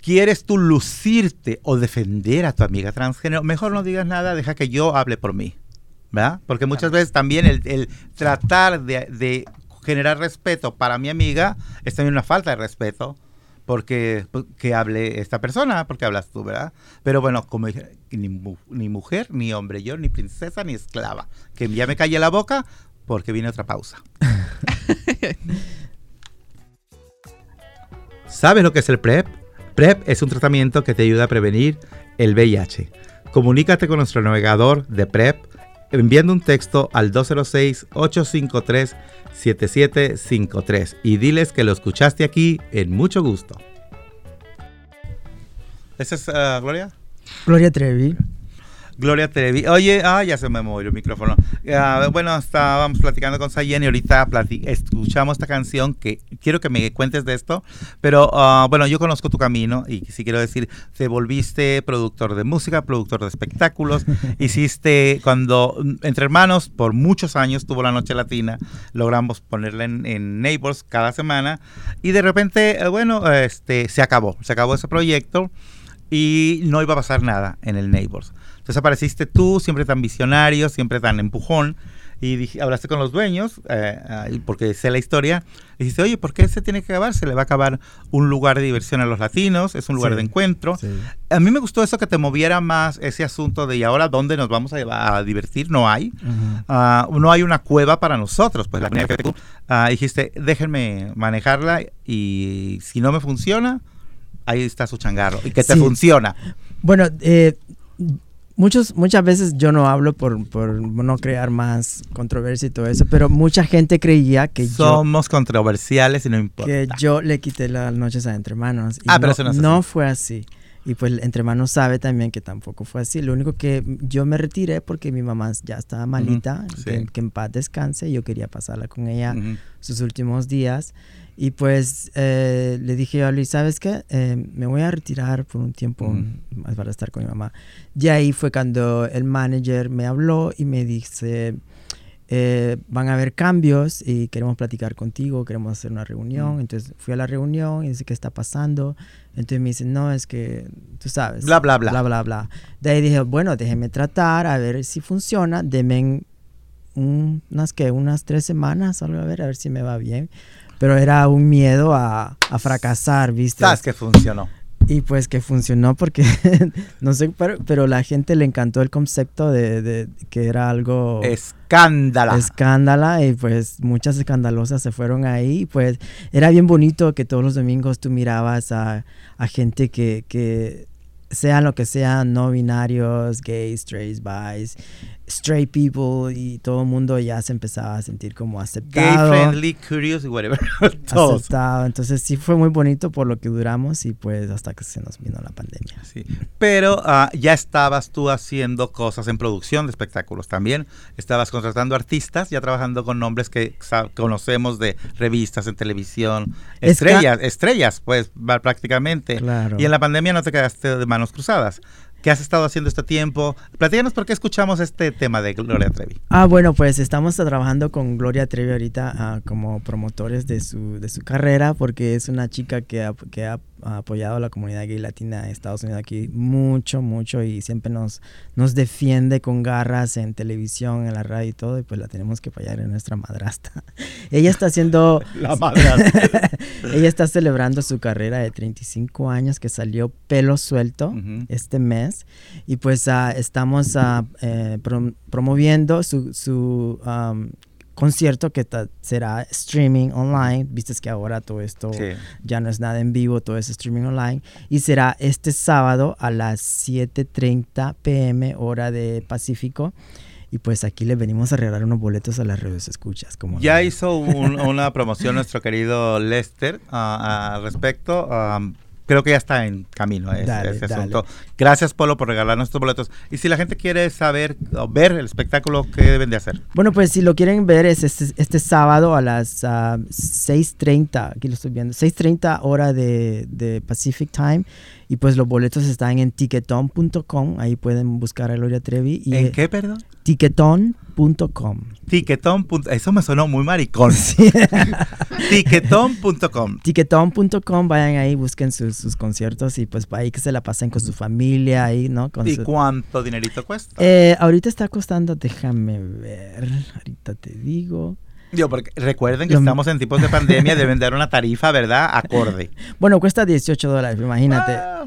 quieres tú lucirte o defender a tu amiga transgénero. Mejor no digas nada, deja que yo hable por mí, ¿verdad? Porque muchas veces también el, el tratar de, de generar respeto para mi amiga es también una falta de respeto. Porque que hable esta persona, porque hablas tú, ¿verdad? Pero bueno, como ni, ni mujer, ni hombre, yo, ni princesa, ni esclava. Que ya me calle la boca porque viene otra pausa. [LAUGHS] ¿Sabes lo que es el PrEP? PrEP es un tratamiento que te ayuda a prevenir el VIH. Comunícate con nuestro navegador de PrEP enviando un texto al 206-853-7753 y diles que lo escuchaste aquí en mucho gusto. ¿Esa es ah, Gloria? Gloria Trevi. Gloria Trevi. Oye, ah, ya se me movió el micrófono. Ah, bueno, estábamos platicando con Sayen y ahorita escuchamos esta canción que quiero que me cuentes de esto. Pero ah, bueno, yo conozco tu camino y sí quiero decir, te volviste productor de música, productor de espectáculos. [LAUGHS] Hiciste cuando mm, Entre Hermanos por muchos años tuvo la Noche Latina. Logramos ponerla en, en Neighbors cada semana. Y de repente, eh, bueno, este, se acabó. Se acabó ese proyecto y no iba a pasar nada en el Neighbors. Entonces apareciste tú, siempre tan visionario, siempre tan empujón, y dije- hablaste con los dueños, eh, ah, porque sé la historia, y dijiste, oye, ¿por qué se tiene que acabar? Se le va a acabar un lugar de diversión a los latinos, es un lugar Sí, de encuentro. Sí. A mí me gustó eso que te moviera más ese asunto de, ¿y ahora dónde nos vamos a, a divertir? No hay. Ujú. Ah, no hay una cueva para nosotros, pues la que tú ah, dijiste, déjenme manejarla y si no me funciona, ahí está su changarro y que te Sí. funciona. Bueno, eh, muchos, muchas veces yo no hablo por, por no crear más controversia y todo eso, pero mucha gente creía que yo Somos controversiales y no importa. que yo le quité las noches a Entre Manos. Y Ah, pero no, eso no es así. fue así. Y pues Entre Manos sabe también que tampoco fue así. Lo único que yo me retiré porque mi mamá ya estaba malita, sí. que, que en paz descanse. Yo quería pasarla con ella sus últimos días. Y pues eh, le dije a Luis, ¿sabes qué? Eh, me voy a retirar por un tiempo Ujú. más para estar con mi mamá. Y ahí fue cuando el manager me habló y me dice, eh, van a haber cambios y queremos platicar contigo, queremos hacer una reunión. Mm. Entonces fui a la reunión y dice, ¿qué está pasando? Entonces me dice, no, es que tú sabes. Bla, bla, bla. Bla, bla, bla. De ahí dije, bueno, déjeme tratar a ver si funciona. Deme un- unas, que unas tres semanas, algo a ver, a ver si me va bien. Pero era un miedo a, a fracasar, ¿viste? Sabes que funcionó. Y pues que funcionó porque, [LAUGHS] no sé, pero, pero la gente le encantó el concepto de, de que era algo Escándala. escándala y pues muchas escandalosas se fueron ahí. Pues era bien bonito que todos los domingos tú mirabas a, a gente que, que sean lo que sean, no binarios, gays, straight, bis, straight people y todo el mundo ya se empezaba a sentir como Gay aceptado. friendly, curious, whatever. [LAUGHS] Todos. aceptado. Entonces sí fue muy bonito por lo que duramos y pues hasta que se nos vino la pandemia. Sí. Pero ah, ya estabas tú haciendo cosas en producción de espectáculos también. Estabas contratando artistas, ya trabajando con nombres que conocemos de revistas en televisión. Estrellas, estrellas, pues prácticamente. Claro. Y en la pandemia no te quedaste de manos cruzadas. ¿Qué has estado haciendo este tiempo? Platícanos por qué escuchamos este tema de Gloria Trevi. Ah, bueno, pues estamos trabajando con Gloria Trevi ahorita ah, como promotores de su, de su carrera porque es una chica que ha, que ha apoyado a la comunidad gay latina de Estados Unidos aquí mucho, mucho y siempre nos, nos defiende con garras en televisión, en la radio y todo y pues la tenemos que apoyar en nuestra madrastra. [LAUGHS] Ella está haciendo... [LAUGHS] La madrastra. [LAUGHS] Ella está celebrando su carrera de 35 años que salió pelo suelto este mes y pues ah, estamos eh, prom- promoviendo su, su am, concierto que será streaming online. Viste que ahora todo esto Sí. ya no es nada en vivo, todo es streaming online. Y será este sábado a las 7.30 pm hora de Pacífico. Y pues aquí le venimos a regalar unos boletos a las redes escuchas. Como Ya no. hizo un- una [LAUGHS] promoción nuestro querido Lester ah, al respecto. am, creo que ya está en camino ese, Dale, ese dale. asunto. Gracias, Polo, por regalarnos estos boletos. Y si la gente quiere saber o ver el espectáculo, ¿qué deben de hacer? Bueno, pues si lo quieren ver es este, este sábado a las ah, 6.30, aquí lo estoy viendo, 6.30 hora de, de Pacific Time. Y pues los boletos están en ticketon.com, ahí pueden buscar a Gloria Trevi. Y ¿En qué, perdón? Ticketon.com. Punto- Eso me sonó muy maricón. Sí. [LAUGHS] Tiquetón.com. Ticketon.com, vayan ahí, busquen sus, sus conciertos y pues ahí que se la pasen con su familia ahí, ¿no? Con ¿Y su- cuánto dinerito cuesta? Eh, ahorita está costando, déjame ver, ahorita te digo. Yo, porque recuerden que Lo- estamos en tiempos de pandemia, deben dar una tarifa, ¿verdad? Acorde. [LAUGHS] Bueno, cuesta 18 dólares, imagínate. Ah,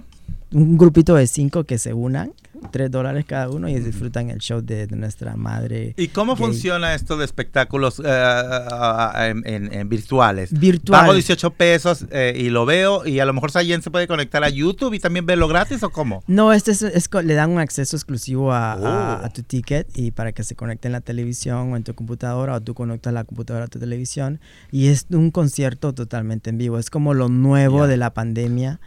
un grupito de cinco que se unan, 3 dólares cada uno y disfrutan el show de, de nuestra madre. ¿Y cómo gay. funciona esto de espectáculos ah, en, en- en virtuales? Virtual. Pago 18 pesos eh, y lo veo y a lo mejor Sayen se puede conectar a YouTube y también verlo gratis o cómo? No, este es, le dan un acceso exclusivo a, Oh. a tu ticket y para que se conecte en la televisión o en tu computadora o tú conectas la computadora a tu televisión y es un concierto totalmente en vivo. Es como lo nuevo de la pandemia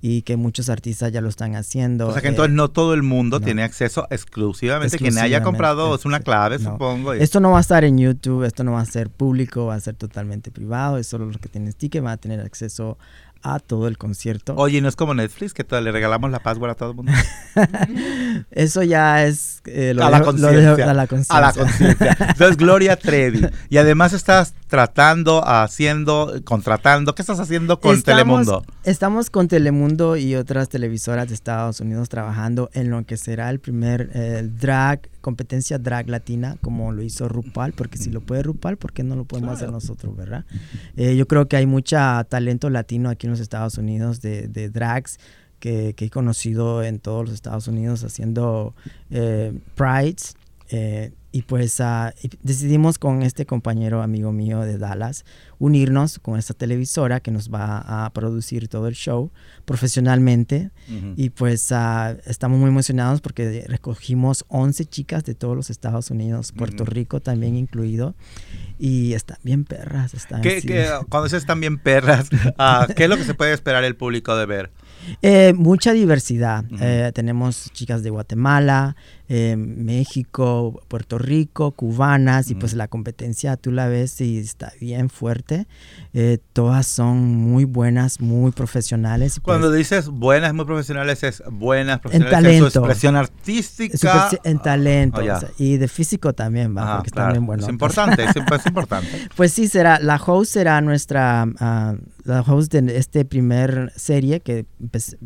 y que muchos artistas ya lo están haciendo. O sea que Eh, entonces no todo el mundo mundo No. tiene acceso exclusivamente. Quien haya comprado es una clave, no. supongo. Esto no va a estar en YouTube, esto no va a ser público, va a ser totalmente privado. Es solo los que tienen ticket van a tener acceso a todo el concierto. Oye, no es como Netflix que le regalamos la password a todo el mundo. [LAUGHS] Eso ya es eh, lo a, la lo conciencia, a la a la conciencia. conciencia. Entonces, Gloria Trevi. Y además estás tratando, haciendo, contratando. ¿Qué estás haciendo con Estamos- Telemundo? Estamos con Telemundo y otras televisoras de Estados Unidos trabajando en lo que será el primer eh, drag, competencia drag latina, como lo hizo RuPaul, porque si lo puede RuPaul, ¿por qué no lo podemos hacer nosotros, verdad? Eh, yo creo que hay mucha talento latino aquí en los Estados Unidos de, drags que, que he conocido en todos los Estados Unidos haciendo eh, prides. eh, y pues y decidimos con este compañero amigo mío de Dallas unirnos con esta televisora que nos va a producir todo el show profesionalmente. Y pues ah, estamos muy emocionados porque recogimos 11 chicas de todos los Estados Unidos, Puerto. Rico también incluido. Y están bien perras. Están ¿Qué, así. qué- cuando dices también perras, [LAUGHS] ah, ¿qué es lo que se puede esperar el público de ver? Eh, mucha diversidad. Eh, tenemos chicas de Guatemala, eh, México, Puerto Rico, cubanas, y pues la competencia tú la ves y está bien fuerte. Eh, todas son muy buenas, muy profesionales. pues, Cuando dices buenas, muy profesionales, es buenas profesionales en, talento. su expresión es artística. en talento Oh, ya. o sea, y de físico también va Ajá, porque claro. buenos Es importante, es, es importante. [LAUGHS] Pues sí, será, la host será nuestra, ah, la host de este primer serie que pues,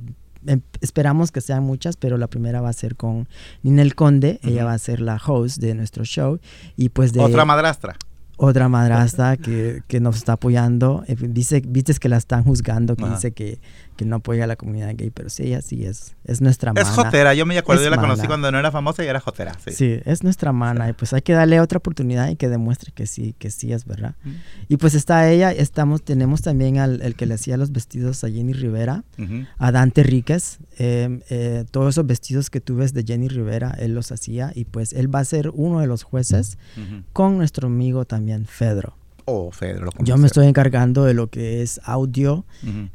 esperamos que sean muchas, pero la primera va a ser con Ninel Conde, ella va a ser la host de nuestro show y pues de Otra madrastra. Otra madrastra que, que nos está apoyando, Eh, dice, viste que la están juzgando, que Ajá. dice que, que no apoya a la comunidad gay, pero sí, ella sí es, es nuestra Es mana. jotera, yo me acuerdo, Es yo la conocí cuando no era famosa y era jotera. Sí. Sí, es nuestra mana y pues hay que darle otra oportunidad y que demuestre que sí, que sí es verdad. Mm. Y pues está ella, estamos, tenemos también al el que le hacía los vestidos a Jenny Rivera, Ujú. a Dante Ríquez. eh, eh, todos esos vestidos que tú ves de Jenny Rivera, él los hacía y pues él va a ser uno de los jueces Ujú. con nuestro amigo también Fedro. Oh, Fedro, lo Yo me estoy encargando de lo que es audio.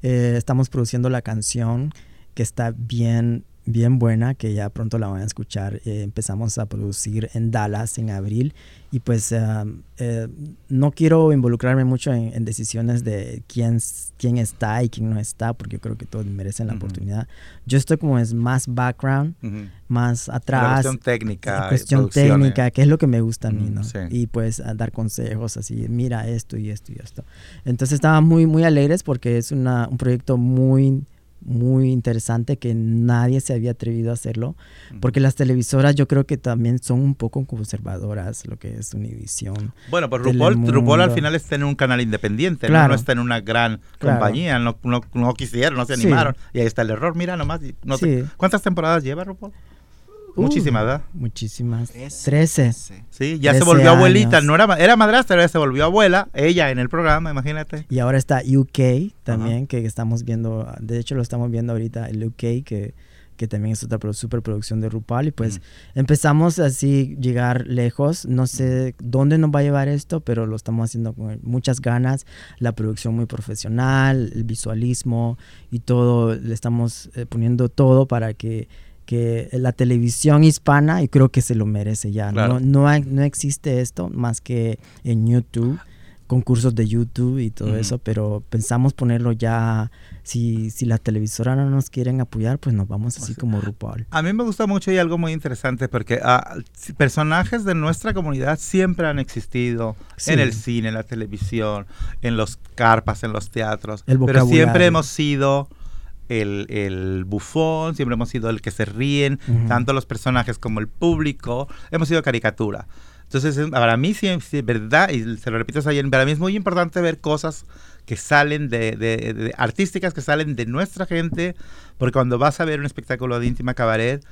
Eh, estamos produciendo la canción que está bien, bien buena, que ya pronto la van a escuchar. Eh, empezamos a producir en Dallas en abril y pues ah, eh, no quiero involucrarme mucho en, en decisiones de quién, quién está y quién no está, porque yo creo que todos merecen la Ujú. oportunidad. Yo estoy como es más background, Ujú. más La atrás. cuestión técnica. y cuestión técnica, que es lo que me gusta a mí, ¿no? sí. Y pues a dar consejos así, mira esto y esto y esto. Entonces estaban muy, muy alegres porque es una, un proyecto muy, muy interesante que nadie se había atrevido a hacerlo. Porque las televisoras yo creo que también son un poco conservadoras, lo que es Univision. Bueno, pues. RuPaul, RuPaul al final está en un canal independiente, ¿no? Claro. no está en una gran Claro. compañía, no, no, no quisieron, no se Sí. animaron. Y ahí está el error, mira nomás. no sé-. ¿Cuántas temporadas lleva RuPaul? Uh, Muchísimas, ¿verdad? Muchísimas. Trece. Trece. Sí, ya se 13 volvió abuelita, años. no era, era madrastra, ahora se volvió abuela, ella en el programa, imagínate. Y ahora está UK también, que estamos viendo, de hecho lo estamos viendo ahorita, el UK, que, que también es otra pro- superproducción de RuPaul. Y pues Mm. empezamos así llegar lejos. No sé dónde nos va a llevar esto, pero lo estamos haciendo con muchas ganas. La producción muy profesional, el visualismo y todo, le estamos eh, poniendo todo para que que la televisión hispana, y creo que se lo merece ya. Claro. No, no, hay- no existe esto más que en YouTube, concursos de YouTube y todo Ujú. eso, pero pensamos ponerlo ya, si, si las televisoras no nos quieren apoyar, pues nos vamos así como RuPaul. A mí me gusta mucho y algo muy interesante porque si- personajes de nuestra comunidad siempre han existido Sí. en el cine, en la televisión, en los carpas, en los teatros. El pero siempre hemos sido el, el bufón, siempre hemos sido el que se ríen, Ujú. tanto los personajes como el público, hemos sido caricatura. Entonces, es- para mí sí es verdad, y se lo repito ayer, para mí es muy importante ver cosas que salen de, de- de- artísticas que salen de nuestra gente, porque cuando vas a ver un espectáculo de íntima cabaret,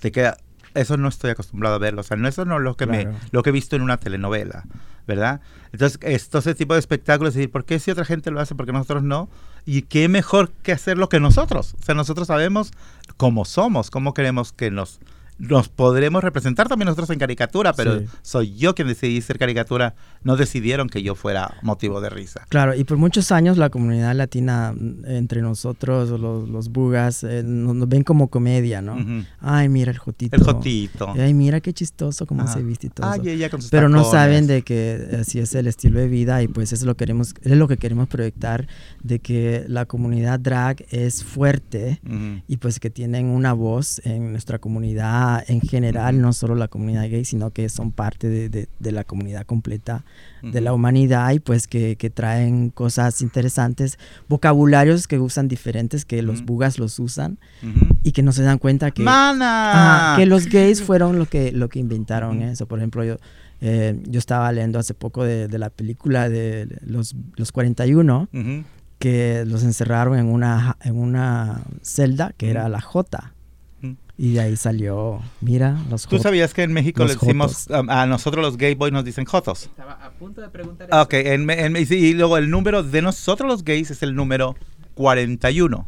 te queda, eso no estoy acostumbrado a verlo, o sea, no, eso no es lo que, me, Claro. lo que he visto en una telenovela, ¿verdad? Entonces, esto, ese tipo de espectáculos, es decir, ¿por qué si otra gente lo hace, por qué nosotros no? Y qué mejor que hacerlo que nosotros, o sea, nosotros sabemos cómo somos, cómo queremos que nos nos podremos representar también nosotros en caricatura, pero Sí. soy yo quien decidí ser caricatura. No decidieron que yo fuera motivo de risa. Claro, y por muchos años la comunidad latina, mm, entre nosotros, los, los bugas, eh, nos, nos ven como comedia, ¿no? Ujú. Ay, mira el jotito. El jotito. Ay, mira qué chistoso cómo Ajá. se viste y todo. Ay, ella con sus Pero no tacones. saben de que así es el estilo de vida y pues eso es lo queremos, es lo que queremos proyectar de que la comunidad drag es fuerte Ujú. y pues que tienen una voz en nuestra comunidad en general, no solo la comunidad gay, sino que son parte de, de- de la comunidad completa de la humanidad y pues que, que traen cosas interesantes, vocabularios que usan diferentes, que los bugas los usan y que no se dan cuenta que... ¡Mana! Que los gays fueron lo que, lo que inventaron eso. Por ejemplo, yo, eh, yo estaba leyendo hace poco de, de la película de los, los 41, Ujú. que los encerraron en una, en una celda que era la J. Y de ahí salió, mira, los ¿Tú sabías que en México le decimos, um, a nosotros los gay boys nos dicen jotos? Estaba a punto de preguntar Ah, Ok, en, me- en- y luego el número de nosotros los gays es el número 41.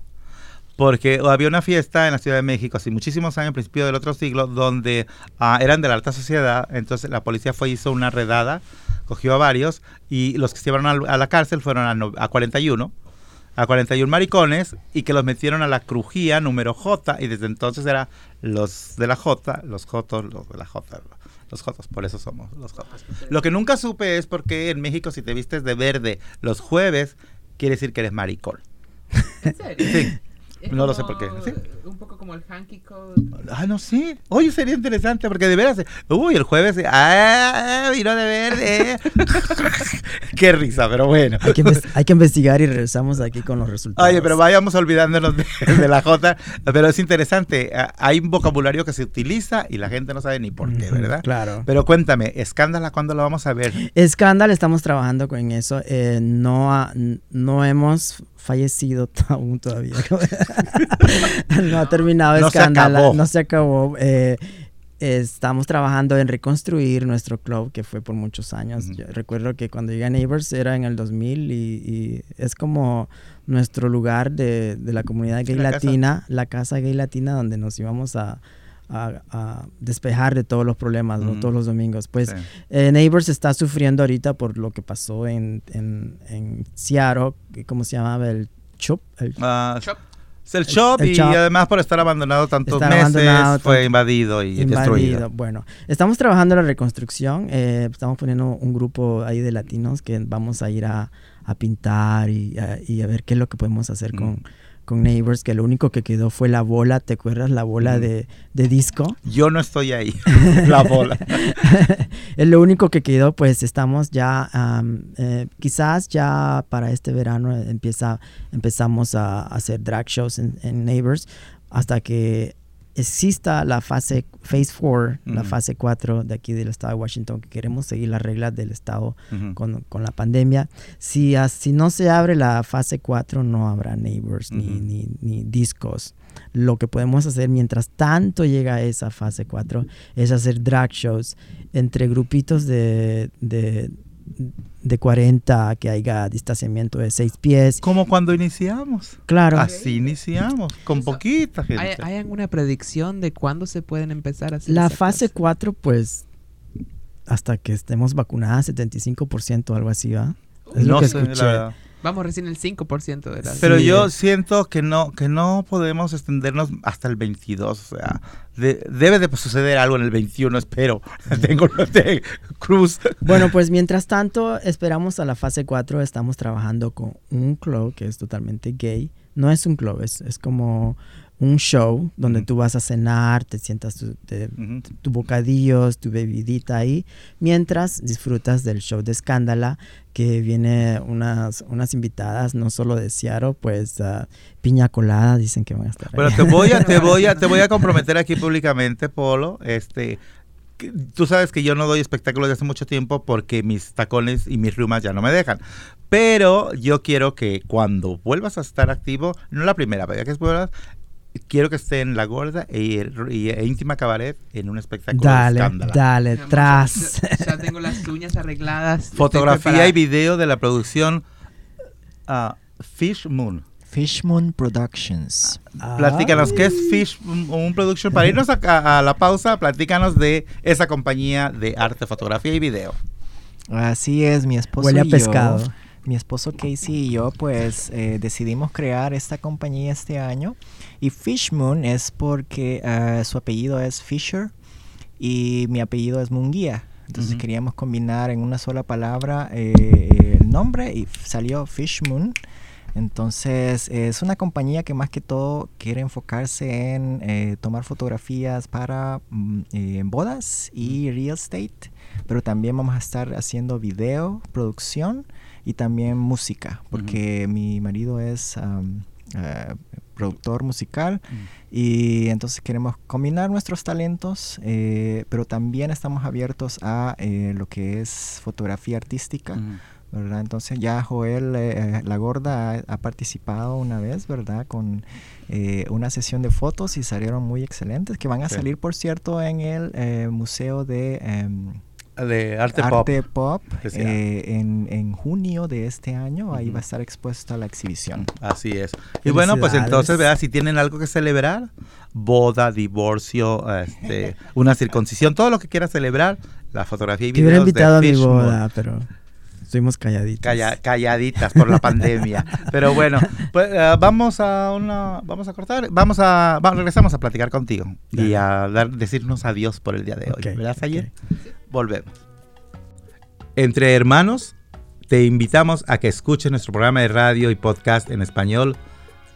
Porque había una fiesta en la Ciudad de México hace muchísimos años, principio del otro siglo, donde ah, eran de la alta sociedad. Entonces la policía fue hizo una redada, cogió a varios y los que se llevaron al- a, la cárcel fueron a, no- a 41. A 41 maricones y que los metieron a la crujía número J y desde entonces era los de la J, los Jotos, los de la J, los Jotos, por eso somos los Jotos. Lo que nunca supe es porque en México si te vistes de verde los jueves, quiere decir que eres maricón. ¿En serio? Sí. Es No lo sé por qué, sí. Un poco como el hanky code. Ah, no sé. Oye, sería interesante porque de veras. Uy, el jueves. Ah, vino de verde. [LAUGHS] Qué risa, pero bueno. Hay que, hay que investigar y regresamos aquí con los resultados. Oye, pero vayamos olvidándonos de, de la J. Pero es interesante. ah, Hay un vocabulario que se utiliza y la gente no sabe ni por qué, ¿verdad? Claro. Pero cuéntame, Escándala, ¿cuándo lo vamos a ver? Escándalo, estamos trabajando con eso. eh, no, no hemos fallecido [LAUGHS] aún todavía. [LAUGHS] no ha terminado No Escándalo. No se acabó. eh, estamos trabajando en reconstruir nuestro club que fue por muchos años. Yo recuerdo que cuando llegué a Neighbors era en el 2000 y, y es como nuestro lugar de, de la comunidad gay La casa. latina, la casa gay latina donde nos íbamos a, a- a despejar de todos los problemas todos los domingos. Pues Sí. eh, Neighbors está sufriendo ahorita por lo que pasó en, en, en Seattle, que- ¿cómo se llamaba? El CHOP. el- Shop. es el shop el y shop. además por estar abandonado tantos Estar meses abandonado fue tanto- invadido y invadido. destruido. Bueno, estamos trabajando en la reconstrucción. eh, estamos poniendo un grupo ahí de latinos que vamos a ir a, a pintar y a, y a ver qué es lo que podemos hacer Mm. con Neighbors, que lo único que quedó fue la bola, ¿te acuerdas? La bola de, de disco. Yo no estoy ahí. [LAUGHS] la bola. es lo único que quedó, pues estamos ya, eh, quizás ya para este verano empieza, empezamos a hacer drag shows en, en Neighbors hasta que exista la fase Phase 4, la Ujú. fase 4 de aquí del estado de Washington, que queremos seguir las reglas del estado con, con la pandemia. Si, si no se abre la fase 4, no habrá Neighbors ni, ni, ni discos. Lo que podemos hacer mientras tanto llega a esa fase 4 es hacer drag shows entre grupitos de, de, de 40 que haya distanciamiento de 6 pies. Como cuando iniciamos. Claro. Así iniciamos, con poquita ¿Hay, gente. hay alguna predicción de cuándo se pueden empezar a hacer La fase clase? 4, pues, hasta que estemos vacunadas, 75% o algo así, ¿va? Es lo no que sé, la escuché. verdad. Vamos recién el 5% de las... Pero Sí. yo siento que no que no podemos extendernos hasta el 22, o sea, de- debe de suceder algo en el 21, espero. [LAUGHS] Tengo de Cruz. Bueno, pues mientras tanto, esperamos a la fase 4. Estamos trabajando con un club que es totalmente gay. No es un club, es, es como un show donde tú vas a cenar, te sientas tu, te- Ujú. tu bocadillos, tu bebidita ahí, mientras disfrutas del show de Escándala, que viene unas, unas invitadas, no solo de Seattle, pues ah, piña colada, dicen que van a estar Bueno, ahí. te voy a te voy a te voy a [LAUGHS] comprometer aquí públicamente, Polo, este Tú sabes que yo no doy espectáculos desde hace mucho tiempo porque mis tacones y mis rumas ya no me dejan. Pero yo quiero que cuando vuelvas a estar activo, no la primera vez que vuelvas, quiero que esté en La Gorda e, y- e Íntima Cabaret en un espectáculo de Dale, escándalo. dale, Mi amor, tras. Ya, ya tengo las uñas arregladas. Fotografía y video de la producción ah, Fish Moon. Fishmoon Productions. Ah. Platícanos, ¿qué es Fish, un, un production? Para irnos a, a- a la pausa, platícanos de esa compañía de arte, fotografía y video. Así es, mi esposo Huele a y pescado. yo, mi esposo Casey y yo, pues eh, decidimos crear esta compañía este año. Y Fishmoon es porque eh, su apellido es Fisher y mi apellido es Munguía. Entonces queríamos combinar en una sola palabra eh, el nombre y salió Fishmoon. Entonces es una compañía que más que todo quiere enfocarse en eh, tomar fotografías para mm, eh, bodas y real estate, pero también vamos a estar haciendo video, producción y también música, porque mi marido es eh, productor musical y entonces queremos combinar nuestros talentos, eh, pero también estamos abiertos a eh, lo que es fotografía artística. ¿verdad? Entonces ya Joel, eh, la gorda, ha, ha participado una vez, ¿verdad? Con eh, una sesión de fotos y salieron muy excelentes, que van a Sí. salir, por cierto, en el eh, Museo de em, De arte, Arte pop. Pop, eh, en, en junio de este año. Ahí Ujú. va a estar expuesta la exhibición. Así es. Y bueno, pues entonces, ¿verdad? Si tienen algo que celebrar, boda, divorcio, este, una circuncisión, todo lo que quieras celebrar, la fotografía y Te hubiera videos invitado a de mi Fishmoon. boda, pero estuvimos calladitos. Calla- calladitas por la pandemia. Pero bueno, pues eh, vamos a una, vamos a cortar, vamos a, va- regresamos a platicar contigo y Dale. a dar, decirnos adiós por el día de hoy. ¿Verdad, Sayer? ok. Volvemos. Entre hermanos, te invitamos a que escuches nuestro programa de radio y podcast en español,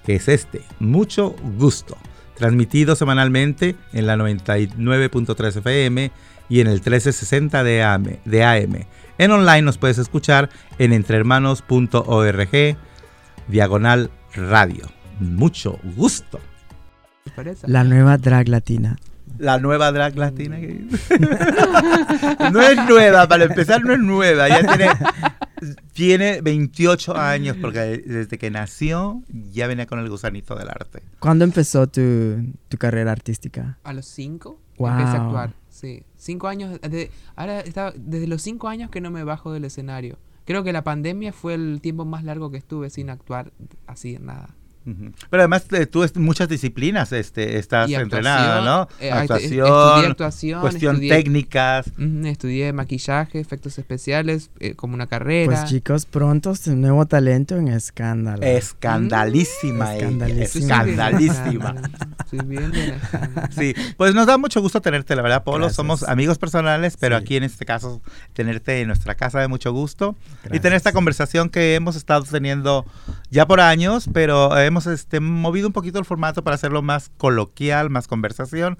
que es este, Mucho Gusto, transmitido semanalmente en la 99.3 FM y en el 1360 de AM, de AM. En online nos puedes escuchar en entrehermanos.org, diagonal radio. Mucho gusto. La nueva drag latina. La nueva drag latina. que- [LAUGHS] no es nueva, para empezar no es nueva. Ya tiene, tiene 28 años porque desde que nació ya venía con el gusanito del arte. ¿Cuándo empezó tu, tu carrera artística? A los cinco Wow. empecé a actuar. Sí, cinco años. de- ahora estaba desde los cinco años que no me bajo del escenario. Creo que la pandemia fue el tiempo más largo que estuve sin actuar así nada. Pero además eh, tú es muchas disciplinas este, estás Y entrenada, ¿no? actuación, eh, act- actuación, estudié actuación, cuestión estudié- técnicas. Estudié maquillaje, efectos especiales, eh, como una carrera. Pues chicos, pronto un nuevo talento en Escándalo. Escandalísima. ella, Escandalísima. Escandalísima. escándalo. Sí, pues nos da mucho gusto tenerte, la verdad, Polo. Gracias. Somos amigos personales, pero Sí. aquí en este caso, tenerte en nuestra casa de mucho gusto y Gracias. tener esta conversación que hemos estado teniendo ya por años, pero hemos este, movido un poquito el formato para hacerlo más coloquial, más conversación.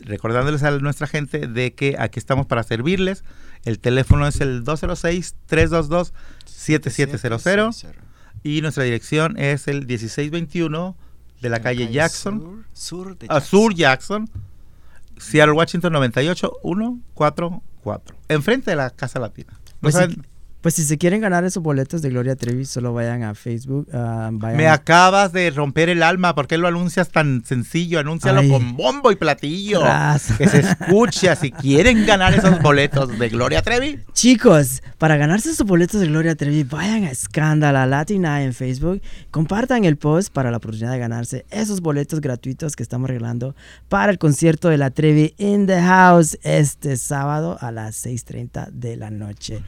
Recordándoles a nuestra gente de que aquí estamos para servirles. El teléfono es el 206-322-7700 y nuestra dirección es el 1621 de la calle Jackson. Sur, sur de a Sur Jackson, Seattle, Washington 98144. Enfrente de la Casa Latina. ¿No Pues sí, saben? Pues si se quieren ganar esos boletos de Gloria Trevi, solo vayan a Facebook. ah, vayan Me acabas de romper el alma. ¿Por qué lo anuncias tan sencillo? Anúncialo Ay. con bombo y platillo. Tras. Que se escuche. Si quieren ganar esos boletos de Gloria Trevi, Chicos, para ganarse sus boletos de Gloria Trevi, vayan a Escándala Latina en Facebook. Compartan el post para la oportunidad de ganarse esos boletos gratuitos que estamos regalando para el concierto de la Trevi in the House este sábado a las 6:30 de la noche.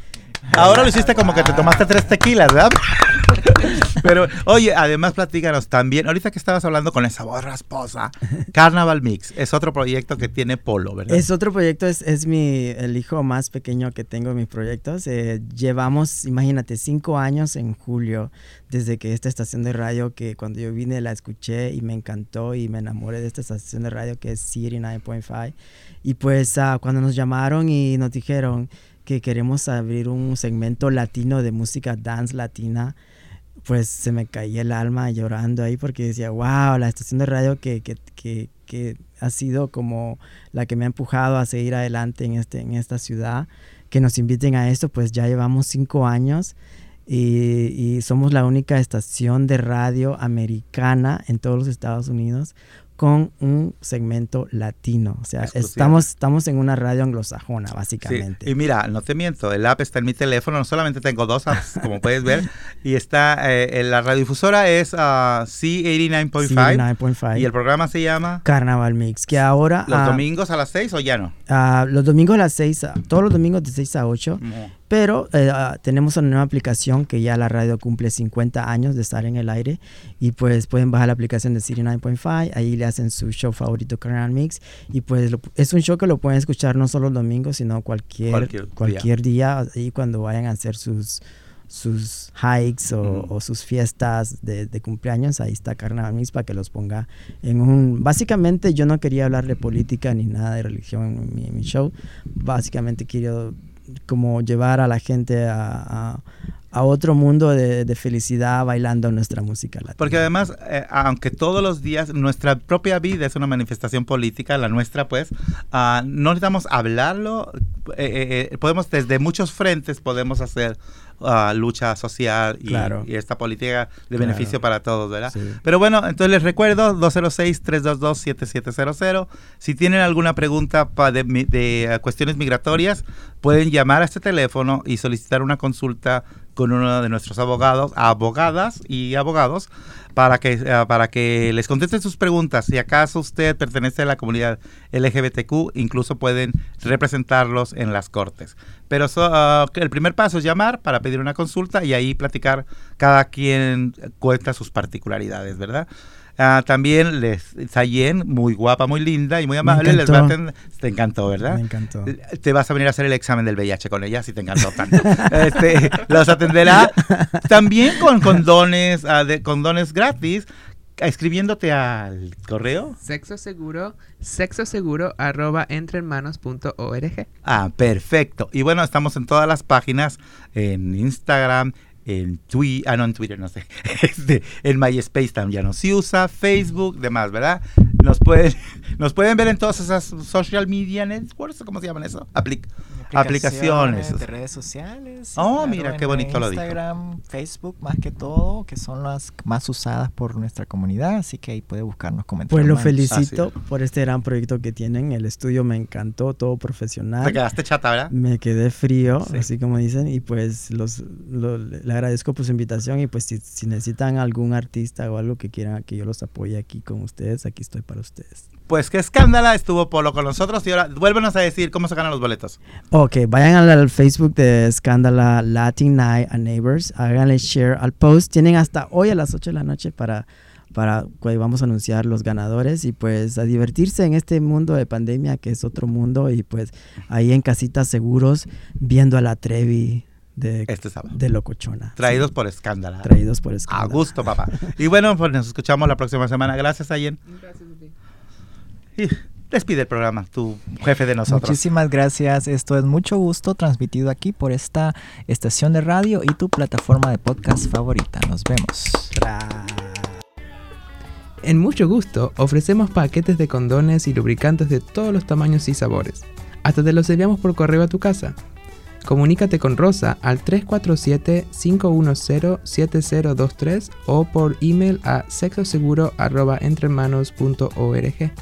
ahora lo hiciste como que te tomaste tres tequilas, ¿verdad? [LAUGHS] Pero, oye, además platícanos también, ahorita que estabas hablando con esa voz rasposa, Carnaval Mix es otro proyecto que tiene Polo, ¿verdad? Es otro proyecto, es, es mi, el hijo más pequeño que tengo en mis proyectos. Eh, llevamos, imagínate, cinco años en julio desde que esta estación de radio, que cuando yo vine la escuché y me encantó y me enamoré de esta estación de radio que es City 9.5. Y pues ah, cuando nos llamaron y nos dijeron que queremos abrir un segmento latino de música dance latina, pues se me caía el alma llorando ahí porque decía, wow, la estación de radio que, que, que, que ha sido como la que me ha empujado a seguir adelante en, este, en esta ciudad, que nos inviten a esto, pues ya llevamos cinco años y, y somos la única estación de radio americana en todos los Estados Unidos con un segmento latino. O sea, estamos, estamos en una radio anglosajona, Sí, básicamente. Y mira, no te miento, el app está en mi teléfono, no solamente tengo dos apps, [LAUGHS] como puedes ver, y está, eh, la radiodifusora es ah, C89.5 99.5. y el programa se llama Carnaval Mix, que ahora Los ah, domingos a las 6 o ya no. ah, los domingos a las 6, a- todos los domingos de 6 a 8, No. Pero eh, ah, tenemos una nueva aplicación que ya la radio cumple 50 años de estar en el aire y pues pueden bajar la aplicación de City 9.5, ahí le hacen su show favorito Carnaval Mix y pues lo- es un show que lo pueden escuchar no solo los domingos, sino cualquier, Cualquier cualquier, día. día, ahí cuando vayan a hacer sus sus hikes o, sus fiestas de, de cumpleaños, ahí está Carnaval Mix para que los ponga en un... Básicamente yo no quería hablar de política ni nada de religión en mi, en mi show, básicamente quiero como llevar a la gente a, a- otro mundo de, de felicidad bailando nuestra música latina. Porque además, eh, aunque todos los días nuestra propia vida es una manifestación política, la nuestra pues, ah, no necesitamos hablarlo, eh, eh, podemos desde muchos frentes podemos hacer ah, lucha social y, Claro. y esta política de Claro. beneficio para todos, ¿verdad? Sí. Pero bueno, entonces les recuerdo 206-322-7700. Si tienen alguna pregunta pa- de, eh, cuestiones migratorias, pueden llamar a este teléfono y solicitar una consulta con uno de nuestros abogados, abogadas y abogados para que, eh, para que les contesten sus preguntas. Si acaso usted pertenece a la comunidad LGBTQ, incluso pueden representarlos en las cortes. Pero so- ah, el primer paso es llamar para pedir una consulta y ahí platicar cada quien cuenta sus particularidades, ¿verdad? Ah, también les, Sayen, muy guapa, muy linda y muy amable, les va a atender- Te encantó, ¿verdad? Me encantó. Te vas a venir a hacer el examen del VIH con ella, si te encantó tanto. [LAUGHS] Este, los atenderá también con condones, ah, de, condones gratis, escribiéndote al correo. Sexo seguro, sexo seguro arroba entrehermanos.org. Ah, perfecto. Y bueno, estamos en todas las páginas, en Instagram, en Twitter, ah, no, en Twitter, no sé, [LAUGHS] Este, en MySpace también ya no se usa, Facebook, demás, ¿verdad? Nos pueden, [LAUGHS] nos pueden ver en todas esas social media networks, ¿cómo se llaman eso? Apli- aplicaciones. de redes sociales. Oh, mira, qué bonito lo dijo. Instagram, Facebook, más que todo, que son las más usadas por nuestra comunidad, así que ahí puede buscarnos comentarios. Pues lo más. felicito por este gran proyecto que tienen. El estudio me encantó, todo profesional. Te quedaste chata, ¿verdad? Me quedé frío, Sí. así como dicen, y pues los, lo- le agradezco por su invitación y pues si, si necesitan algún artista o algo que quieran que yo los apoye aquí con ustedes, aquí estoy para ustedes. Pues qué escándala, estuvo Polo con nosotros y ahora vuélvenos a decir cómo se ganan los boletos. Ok, vayan al, al Facebook de Escándala Latin Night a Neighbors, háganle share al post, tienen hasta hoy a las 8 de la noche para para que vamos a anunciar los ganadores y pues a divertirse en este mundo de pandemia que es otro mundo y pues ahí en casitas seguros viendo a la Trevi de, Este sábado. de Locochona. Traídos por escándala. Traídos por A Escándala. gusto, papá. Y bueno, pues nos escuchamos la próxima semana. Gracias, Ayen. Gracias a ti. Y despide el programa, tu jefe de nosotros. Muchísimas gracias. Esto es mucho gusto transmitido aquí por esta estación de radio y tu plataforma de podcast favorita. Nos vemos. Tra- En mucho gusto ofrecemos paquetes de condones y lubricantes de todos los tamaños y sabores. Hasta te los enviamos por correo a tu casa. Comunícate con Rosa al 347-510-7023 o por email a sexoseguro.entrehermanos.org.